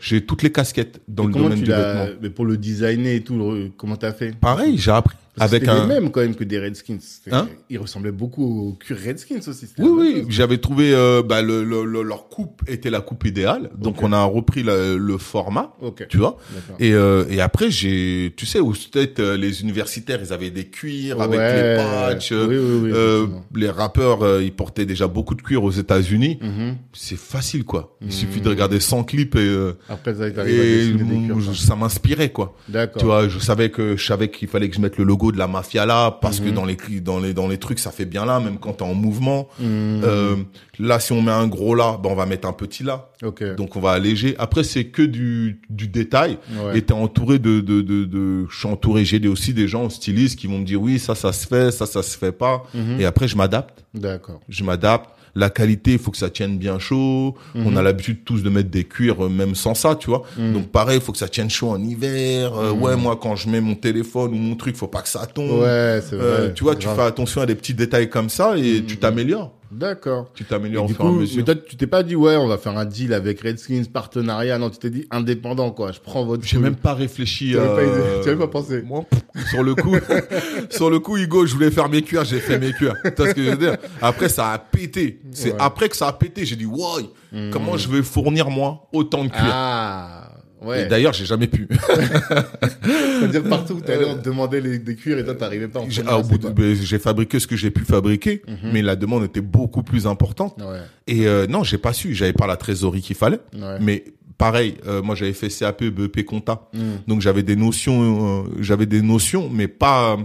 J'ai toutes les casquettes dans Et le domaine du vêtement. mais pour le designer et tout, comment t'as fait? Pareil, j'ai appris. Avec c'était un. les mêmes quand même que des Redskins. Hein Ils ressemblaient beaucoup aux cuir Redskins aussi. Oui, oui, j'avais trouvé euh, bah, le, le- le- leur coupe était la coupe idéale, donc on a repris le, le format, Ok. tu vois. Et, euh, et après j'ai, tu sais, où peut-être euh, les universitaires ils avaient des cuirs avec les patchs. Oui, oui, oui. euh, les rappeurs ils portaient déjà beaucoup de cuir aux États-Unis. Mhm. C'est facile quoi. Il Mhm. suffit de regarder 100 clips et, Après ça, et des cuirs, ça m'inspirait quoi. D'accord. Tu vois, je savais que je savais qu'il fallait que je mette le logo de la mafia là parce que Mhm. dans les dans les dans les trucs ça fait bien là même quand t'es en mouvement. Mhm. Euh, là si on met un gros là, ben on va mettre un petit là. Donc on va alléger. Après c'est que du du détail Ouais. et t'es entouré de de de, de je suis entouré j'ai des- aussi des gens stylistes qui vont me dire oui ça ça se fait ça ça se fait pas Mhm. et après je m'adapte D'accord. je m'adapte la qualité, il faut que ça tienne bien chaud. Mhm. On a l'habitude tous de mettre des cuirs, euh, même sans ça, tu vois. Donc pareil, il faut que ça tienne chaud en hiver. Euh, Ouais, moi, quand je mets mon téléphone ou mon truc, faut pas que ça tombe. Mhm. Ouais, c'est Euh, tu vois, tu grave. fais attention à des petits détails comme ça et tu t'améliores. D'accord. Tu t'améliores au fur et à mesure. mais toi, tu t'es pas dit, ouais, on va faire un deal avec Redskins, partenariat. Non, tu t'es dit indépendant, quoi. Je prends votre. J'ai même pas réfléchi. Tu pas, euh, avais pas pensé. Moi, sur le coup, sur le coup, Hugo, je voulais faire mes cuirs, j'ai fait mes cuirs. Tu vois ce que je veux dire? Après, ça a pété. C'est Ouais. après que ça a pété, j'ai dit, wow, comment je vais fournir moi autant de cuirs? Ah, Et ouais. d'ailleurs, j'ai jamais pu. C'est-à-dire partout où t'allais, on te demandait les, des cuirs et toi, t'arrivais pas. en J'ai ah, au bout de- ben, j'ai fabriqué ce que j'ai pu fabriquer, mais la demande était beaucoup plus importante. Ouais. Et euh, non, j'ai pas su, j'avais pas la trésorerie qu'il fallait. Ouais. Mais pareil, euh, moi j'avais fait CAP, BEP compta, Mm. donc j'avais des notions, euh, j'avais des notions, mais pas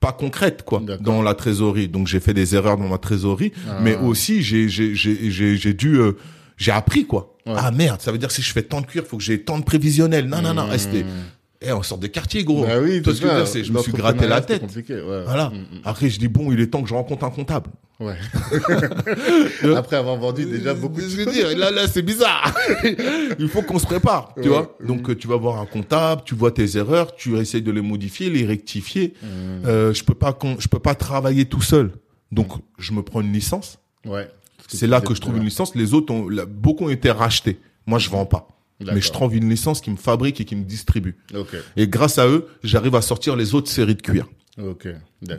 pas concrètes quoi, D'accord. dans la trésorerie. Donc j'ai fait des erreurs dans ma trésorerie, Ah. mais aussi j'ai j'ai j'ai j'ai j'ai dû euh, j'ai appris quoi. Ouais. Ah merde, ça veut dire que si je fais tant de cuir, faut que j'ai tant de prévisionnel. Non non non, c'était eh, on sort de quartier gros. Bah oui, Tu vois c'est ce que je veux ça. dire, c'est- je me suis gratté la tête. ouais. Voilà. Mm, mm. Après je dis bon, il est temps que je rencontre un comptable. Ouais. Après avoir vendu déjà beaucoup de Je veux dire, là, là, c'est bizarre. Il faut qu'on se prépare, tu Ouais, vois. Donc, euh, tu vas voir un comptable, tu vois tes erreurs, tu essayes de les modifier, les rectifier. Euh, je peux pas, je peux pas travailler tout seul. Donc, je me prends une licence. Ouais. C'est là que je trouve une licence. Les autres ont, là, beaucoup ont été rachetés. Moi, je vends pas. Mais je trouve une licence qui me fabrique et qui me distribue. Et grâce à eux, j'arrive à sortir les autres séries de cuir.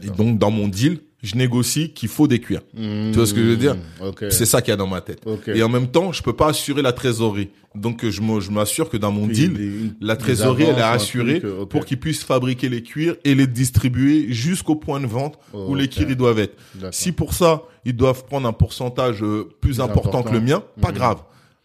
Et donc, dans mon deal, je négocie qu'il faut des cuirs. Tu vois ce que je veux dire? Ok. C'est ça qu'il y a dans ma tête. Et en même temps, je peux pas assurer la trésorerie. Donc je m'assure que dans mon deal, des- la trésorerie elle est assurée truc, pour qu'ils puissent fabriquer les cuirs et les distribuer jusqu'au point de vente où les cuirs ils doivent être. Si pour ça, ils doivent prendre un pourcentage euh, plus important, important. que le mien, pas Mhm. grave.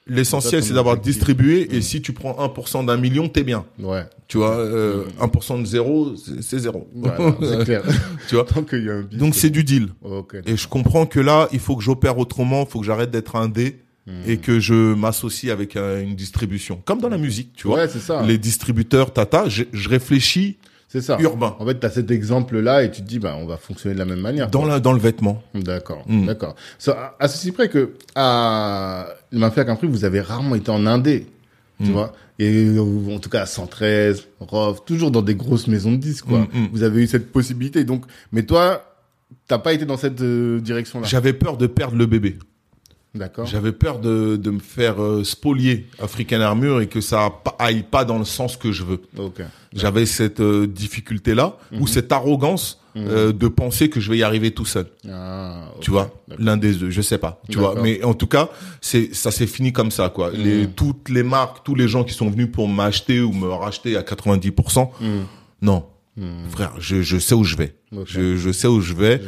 L'essentiel c'est d'avoir distribué et si tu prends 1% d'un million, t'es bien. Ouais. Tu vois, euh, 1% de zéro, c'est zéro. Voilà, c'est clair. tu vois. Y a un. Donc c'est du deal. Ok. Et je comprends que là, il faut que j'opère autrement, il faut que j'arrête d'être un dé Hmm. et que je m'associe avec euh, une distribution. Comme dans la musique, tu vois. Ouais, c'est ça. Les distributeurs, tata, je réfléchis C'est ça. urbain. En fait, tu as cet exemple-là et tu te dis, bah, on va fonctionner de la même manière. Dans, la, dans le vêtement. D'accord, Mm. d'accord. Ça, à ceci près que, à Mafia Compris, vous avez rarement été en Indé, tu Mm. vois. Et en tout cas, à 113, ROV, toujours dans des grosses maisons de disques, quoi. Mm, mm. Vous avez eu cette possibilité. Donc, mais toi, t'as pas été dans cette euh, direction-là. J'avais peur de perdre le bébé. D'accord. J'avais peur de, de me faire euh, spolier African Armure et que ça aille pas dans le sens que je veux. Ok. J'avais cette euh, difficulté-là Mhm. ou cette arrogance euh, de penser que je vais y arriver tout seul. Ah, tu vois l'un des deux je sais pas tu vois mais en tout cas c'est ça s'est fini comme ça quoi les toutes les marques tous les gens qui sont venus pour m'acheter ou me racheter à 90% Mm. non Mm. frère je je sais où je vais je je sais où je vais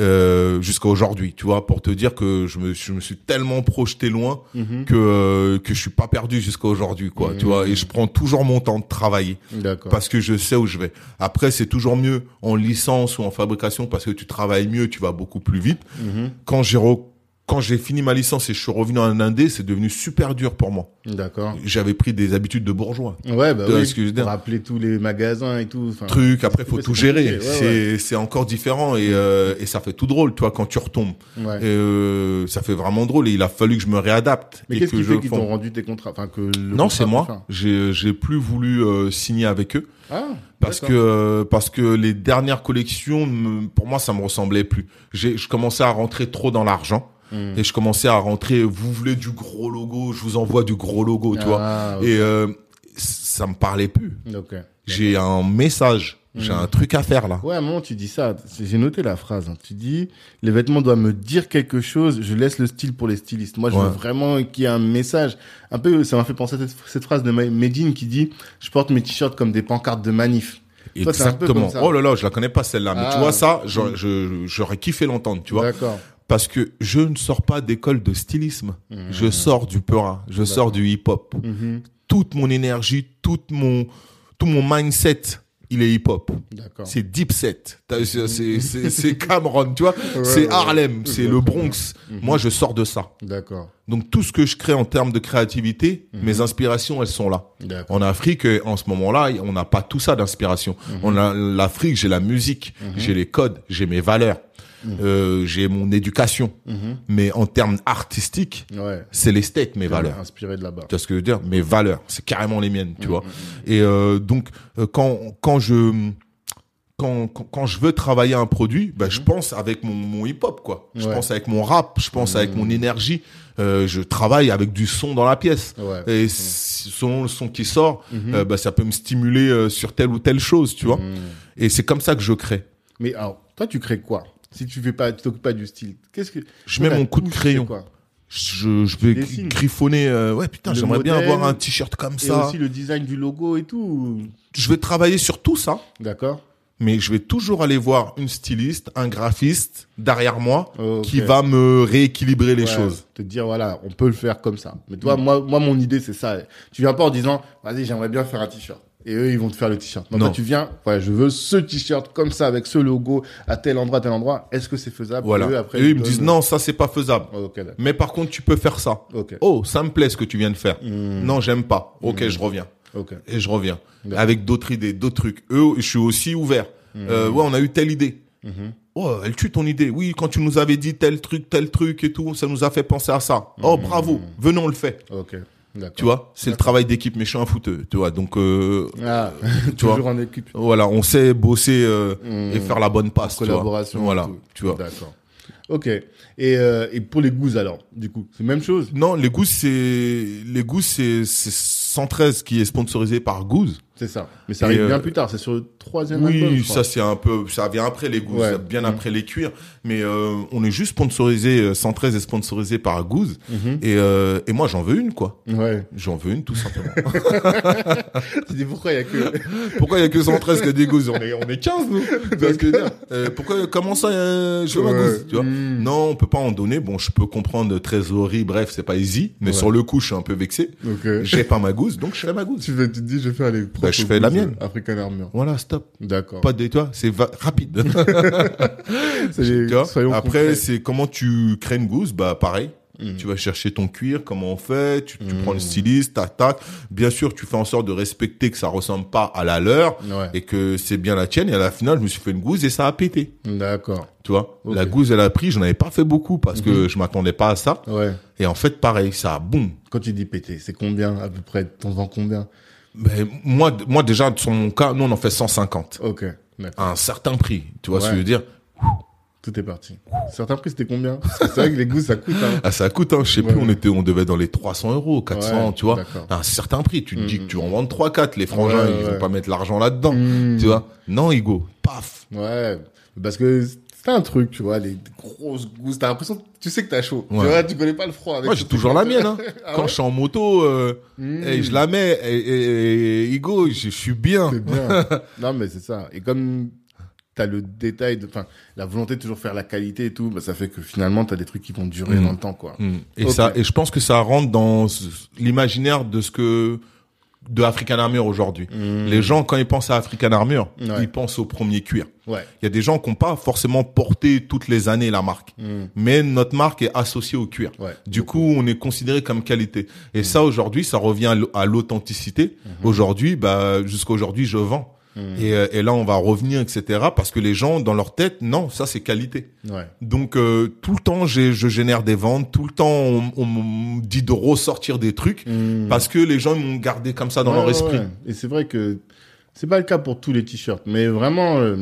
euh, jusqu'à aujourd'hui tu vois pour te dire que je me je me suis tellement projeté loin Mhm. que euh, que je suis pas perdu jusqu'à aujourd'hui quoi tu vois et je prends toujours mon temps de travailler parce que je sais où je vais. Après, c'est toujours mieux en licence ou en fabrication parce que tu travailles mieux, tu vas beaucoup plus vite. Mhm. Quand j'ai quand j'ai fini ma licence et je suis revenu en indé, c'est devenu super dur pour moi. D'accord. J'avais pris des habitudes de bourgeois. Ouais, bah vois oui. ce que je veux dire Rappeler tous les magasins et tout. Truc, après faut tout gérer. ouais, c'est c'est encore différent et euh, et ça fait tout drôle, toi quand tu retombes. Ouais. Et, euh, ça fait vraiment drôle et il a fallu que je me réadapte. Mais qu'est-ce que qui fait qu'ils t'ont rendu tes contrats Enfin, que Non, c'est moi. J'ai j'ai plus voulu euh, signer avec eux. Ah, parce que euh, parce que les dernières collections pour moi ça me ressemblait plus j'ai je commençais à rentrer trop dans l'argent Hmm. et je commençais à rentrer vous voulez du gros logo je vous envoie du gros logo tu vois Ah, et euh, ça me parlait plus j'ai un message j'ai Hmm. un truc à faire là Ouais, à un moment, tu dis ça. J'ai noté la phrase. hein. Tu dis, les vêtements doivent me dire quelque chose. Je laisse le style pour les stylistes. Moi, je Ouais. veux vraiment qu'il y ait un message. Un peu, ça m'a fait penser à cette, cette phrase de Medine qui dit, je porte mes t-shirts comme des pancartes de manif. Toi, c'est un peu exactement comme ça. oh là là je la connais pas celle-là mais Ah. tu vois ça j'aurais kiffé l'entendre tu vois D'accord. Parce que je ne sors pas d'école de stylisme je sors du peurin je sors du hip-hop Mhm. toute mon énergie, toute mon, tout mon mindset, il est hip-hop. C'est deep set. T'as- C'est, Cameron, tu vois. c'est Harlem, ouais. c'est le Bronx. Moi, je sors de ça. D'accord. Donc, tout ce que je crée en termes de créativité, mes inspirations, elles sont là. En Afrique, en ce moment-là, on n'a pas tout ça d'inspiration. On a l'Afrique, j'ai la musique, j'ai les codes, j'ai mes valeurs. Euh, j'ai mon éducation. Mais en termes artistiques, Ouais. c'est les States, mes valeurs. Inspiré de là-bas. Tu vois ce que je veux dire? Mes valeurs, c'est carrément les miennes, tu vois. Et euh, donc, euh, quand quand je quand, quand, quand je veux travailler un produit, ben, je pense avec mon, mon hip-hop, quoi. Je Ouais. pense avec mon rap, je pense avec mon énergie. Euh, je travaille avec du son dans la pièce. Ouais. Et selon le son qui sort, euh, bah, ça peut me stimuler euh, sur telle ou telle chose, tu vois. Et c'est comme ça que je crée. Mais alors, toi, tu crées quoi? Si tu fais pas, tu t'occupes pas du style, qu'est-ce que Je mets mon coup de crayon. quoi Je, je vais dessines. griffonner. euh, ouais, putain, j'aimerais bien avoir un t-shirt comme Et ça. aussi le design du logo et tout. ou- Je vais travailler sur tout ça. D'accord. mais je vais toujours aller voir une styliste, un graphiste derrière moi qui va me rééquilibrer les Ouais, choses. Te dire voilà, on peut le faire comme ça. Mais toi, moi, moi, mon idée c'est ça. Tu viens pas en disant, vas-y, j'aimerais bien faire un t-shirt. Et eux, ils vont te faire le t-shirt. Non. toi, tu viens, ouais, je veux ce t-shirt comme ça avec ce logo à tel endroit, à tel endroit. Est-ce que c'est faisable? Voilà. Et eux, après, Et eux, ils me disent non, ça c'est pas faisable. Oh. Mais par contre, tu peux faire ça. Oh, ça me plaît ce que tu viens de faire. Hmm. Non, j'aime pas. Ok, je reviens. Ok. Et je reviens. Avec d'autres idées, d'autres trucs. Eux, je suis aussi ouvert. Hmm. Euh, ouais, on a eu telle idée. Oh, elle tue ton idée. Oui, quand tu nous avais dit tel truc, tel truc et tout, ça nous a fait penser à ça. Oh, Hmm. bravo. Venons, on le fait. Tu vois, c'est le travail d'équipe, mais je suis un. Tu vois, donc euh, Ah, Tu vois. toujours en équipe. voilà, on sait bosser euh, et faire la bonne passe. tu vois. Collaboration. Voilà, tout. tu vois. D'accord. Ok. Et, euh, et pour les goûts alors, du coup, c'est même chose? Non, les gousses, c'est les gousses, c'est c'est 113 qui est sponsorisé par Goose. C'est ça. Mais ça Et, arrive euh, bien plus tard. C'est sur le troisième album. Oui, ça c'est un peu, ça vient après les gousses, Ouais. bien après les cuirs. Mais euh, on est juste sponsorisé, euh, 113 est sponsorisé par Goose. Mhm. Et, euh, et moi j'en veux une quoi. Ouais. J'en veux une tout simplement. Tu dis pourquoi il y a que. pourquoi il y a que 113 que des gousses On est on est 15 nous. Que veux Euh, pourquoi comment ça euh, je veux ma gousse, tu vois? Mm. Non, on peut pas en donner. Bon, je peux comprendre trésorerie, bref, c'est pas easy, mais Ouais. sur le coup, je suis un peu vexé. Ok. J'ai pas ma gousse, donc je fais ma gousse. Tu, fais, tu te dis, je vais faire les propres Bah, je fais la mienne. African Armure. Voilà, stop. D'accord. Pas de toi, c'est rapide. C'est les- Après, c'est comment tu crées une gousse, bah pareil. Mm. Tu vas chercher ton cuir, comment on fait, tu, tu Mm. prends le styliste, tac, tac. Bien sûr, tu fais en sorte de respecter que ça ressemble pas à la leur Ouais. et que c'est bien la tienne. Et à la finale, je me suis fait une gousse et ça a pété. D'accord. Tu vois. La gousse, elle a pris, j'en avais pas fait beaucoup parce que je m'attendais pas à ça. Ouais. Et en fait, pareil, ça a boum. Quand tu dis péter, c'est combien à peu près? T'en vends combien? Ben, moi, moi, déjà, sur mon cas, nous, on en fait 150. Ok. À un certain prix. Tu vois ce que Ouais. je veux dire? Tout est parti. Certains prix, c'était combien? C'est vrai que les goûts, ça coûte. Hein. Ah, ça coûte, hein. Je sais Ouais, plus, ouais. on était, on devait dans les 300 euros, 400, Ouais, tu vois. À un certain prix. Tu te dis que tu en vends 3, 4. Les frangins, Ouais, ils ouais. vont pas mettre l'argent là-dedans. Mm. Tu vois. Non, Hugo. Paf. Ouais. Parce que c'est un truc, tu vois, les grosses gousses. T'as l'impression, que tu sais que t'as chaud. Tu vois, tu connais pas le froid. Avec Moi, j'ai toujours la mienne, hein. Ah Quand ouais je suis en moto, euh, Mm. et je la mets, et, et, et Hugo, je, je suis bien. C'est bien. non, mais c'est ça. Et comme t'as le détail, enfin, la volonté de toujours faire la qualité et tout, bah, ça fait que finalement, t'as des trucs qui vont durer Mm. dans le temps, quoi. Mm. Et ça, et je pense que ça rentre dans l'imaginaire de ce que, de African Armure aujourd'hui. Mm. Les gens, quand ils pensent à African Armure, Ouais. ils pensent au premier cuir. Ouais. Il y a des gens qui n'ont pas forcément porté toutes les années la marque. Mm. Mais notre marque est associée au cuir. Ouais. Du coup, on est considéré comme qualité. Et ça, aujourd'hui, ça revient à l'authenticité. Aujourd'hui, bah, jusqu'à aujourd'hui, je vends. Et, euh, et là, on va revenir, etc. Parce que les gens, dans leur tête, non, ça, c'est qualité. Ouais. Donc, euh, tout le temps, je génère des ventes. Tout le temps, on, on me dit de ressortir des trucs. Mm. Parce que les gens m'ont gardé comme ça dans Ouais, leur esprit. ouais. Et c'est vrai que c'est pas le cas pour tous les t-shirts, mais vraiment, euh,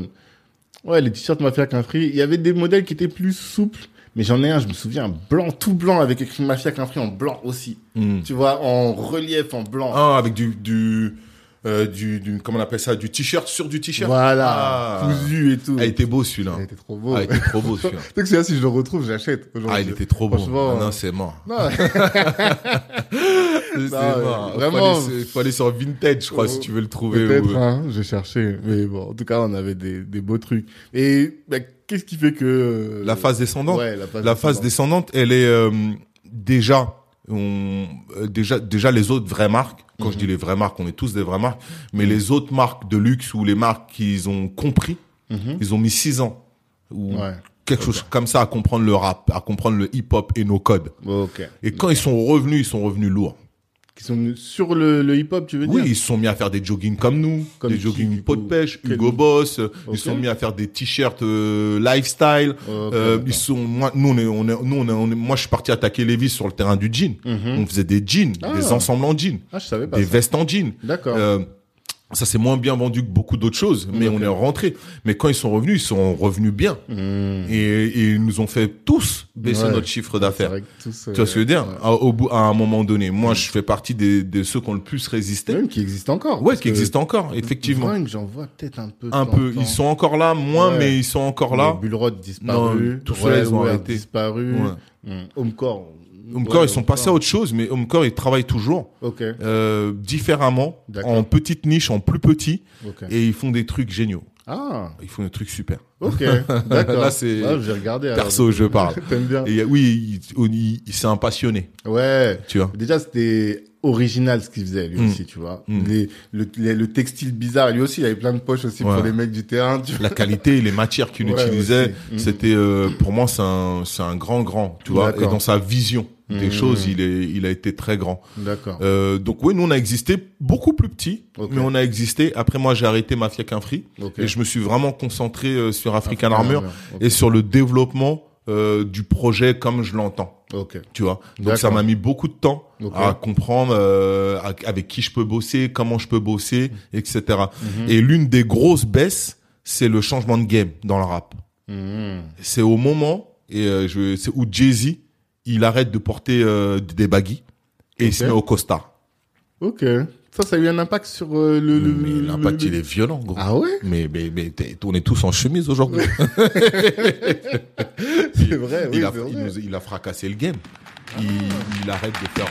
ouais, les t-shirts Mafia qu'un free, il y avait des modèles qui étaient plus souples, mais j'en ai un, je me souviens, blanc, tout blanc, avec écrit Mafia qu'un free en blanc aussi. Mm. Tu vois, en relief, en blanc. Ah, avec du, du, euh, du, du, comment on appelle ça, du t-shirt sur du t-shirt. voilà, Ah. cousu et tout. Ah, il était beau celui-là. Il était trop beau. Ah, il était trop beau celui-là. Que celui-là, si je le retrouve, j'achète. Ah, il était trop beau. Franchement, Ah non, c'est mort. Non, C'est mort. vraiment. Faut aller, sur- faut aller sur Vintage, je crois, si tu veux le trouver. Peut-être, ou- hein, j'ai cherché. Mais bon, en tout cas, on avait des, des beaux trucs. Et bah, qu'est-ce qui fait que... euh, La phase descendante. Ouais, la phase La phase descendante. descendante, elle est euh, déjà, on, euh, déjà, déjà les autres vraies marques. Quand Mhm. je dis les vraies marques, on est tous des vraies marques. Mais les autres marques de luxe ou les marques qu'ils ont compris, Mhm. ils ont mis six ans ou Ouais. quelque chose comme ça à comprendre le rap, à comprendre le hip-hop et nos codes. Et quand ils sont revenus, ils sont revenus lourds. Qui sont sur le, le hip-hop, tu veux Oui, dire ils se sont mis à faire des jogging comme nous, Comme des qui, jogging du pot de pêche, Hugo Boss. euh. Ils se sont mis à faire des t-shirts euh, lifestyle. Euh, ils sont, moi, nous, on est, on est, nous, on est, on est- moi, je suis parti attaquer Levis sur le terrain du jean. On faisait des jeans, Ah. des ensembles en jean, Ah, je savais pas des ça. vestes en jean. D'accord. Euh, ça c'est moins bien vendu que beaucoup d'autres choses, mais on est rentré. Mais quand ils sont revenus, ils sont revenus bien. Mmh. Et, et ils nous ont fait tous baisser Ouais. notre chiffre d'affaires. Tu vois ce que je veux dire? ouais. à, au bout, à un moment donné, moi, je fais partie des, de ceux qui ont le plus résisté. Même qui existent encore. Ouais, qui existent encore, effectivement. J'en vois peut-être un peu. Un peu. Ils sont encore là, moins, Ouais. mais ils sont encore là. Bullrod disparu. Non, tous ils ont arrêté. disparu. Ouais. Mmh. Homecore. Homecore, Ouais, ils sont passés à autre chose, mais Homecore, ils travaillent toujours. Euh, différemment, en petite niche, en plus petit, et ils font des trucs géniaux. Ah, Ils font des trucs super. ok. D'accord. Là, c'est- Ouais, j'ai regardé. alors. Perso, je parle. T'aimes bien. Et oui, il, il- il- c'est un passionné, Ouais. tu vois. Déjà, c'était original ce qu'il faisait, lui Mm. aussi, tu vois. Mm. Les, le, les- le textile bizarre, lui aussi, il avait plein de poches aussi Ouais. pour les mecs du terrain, tu vois. La qualité, les matières qu'il Ouais, utilisait. Mm. c'était euh, pour moi c'est un c'est un grand grand, tu vois. Et dans sa vision des Mm. choses, il est il a été très grand. D'accord. Euh, donc oui, nous on a existé beaucoup plus petit, mais on a existé. Après moi j'ai arrêté Mafia qu'un free Ok. et je me suis vraiment concentré euh, sur African African Armor et sur le développement euh, du projet comme je l'entends. Ok. Tu vois. Donc ça m'a mis beaucoup de temps à comprendre euh, avec qui je peux bosser, comment je peux bosser, etc. Mhm. Et l'une des grosses baisses, c'est le changement de game dans le rap. Mhm. C'est au moment et euh, je, c'est où Jay Z il arrête de porter euh, des baggy et il se met au costard. Ok. Ça, ça a eu un impact sur euh, le, l'impact le- il est violent, gros. Ah ouais? Mais mais mais on est tous en chemise aujourd'hui. C'est vrai, oui, il, a, il nous- il a fracassé le game. Il, il arrête de faire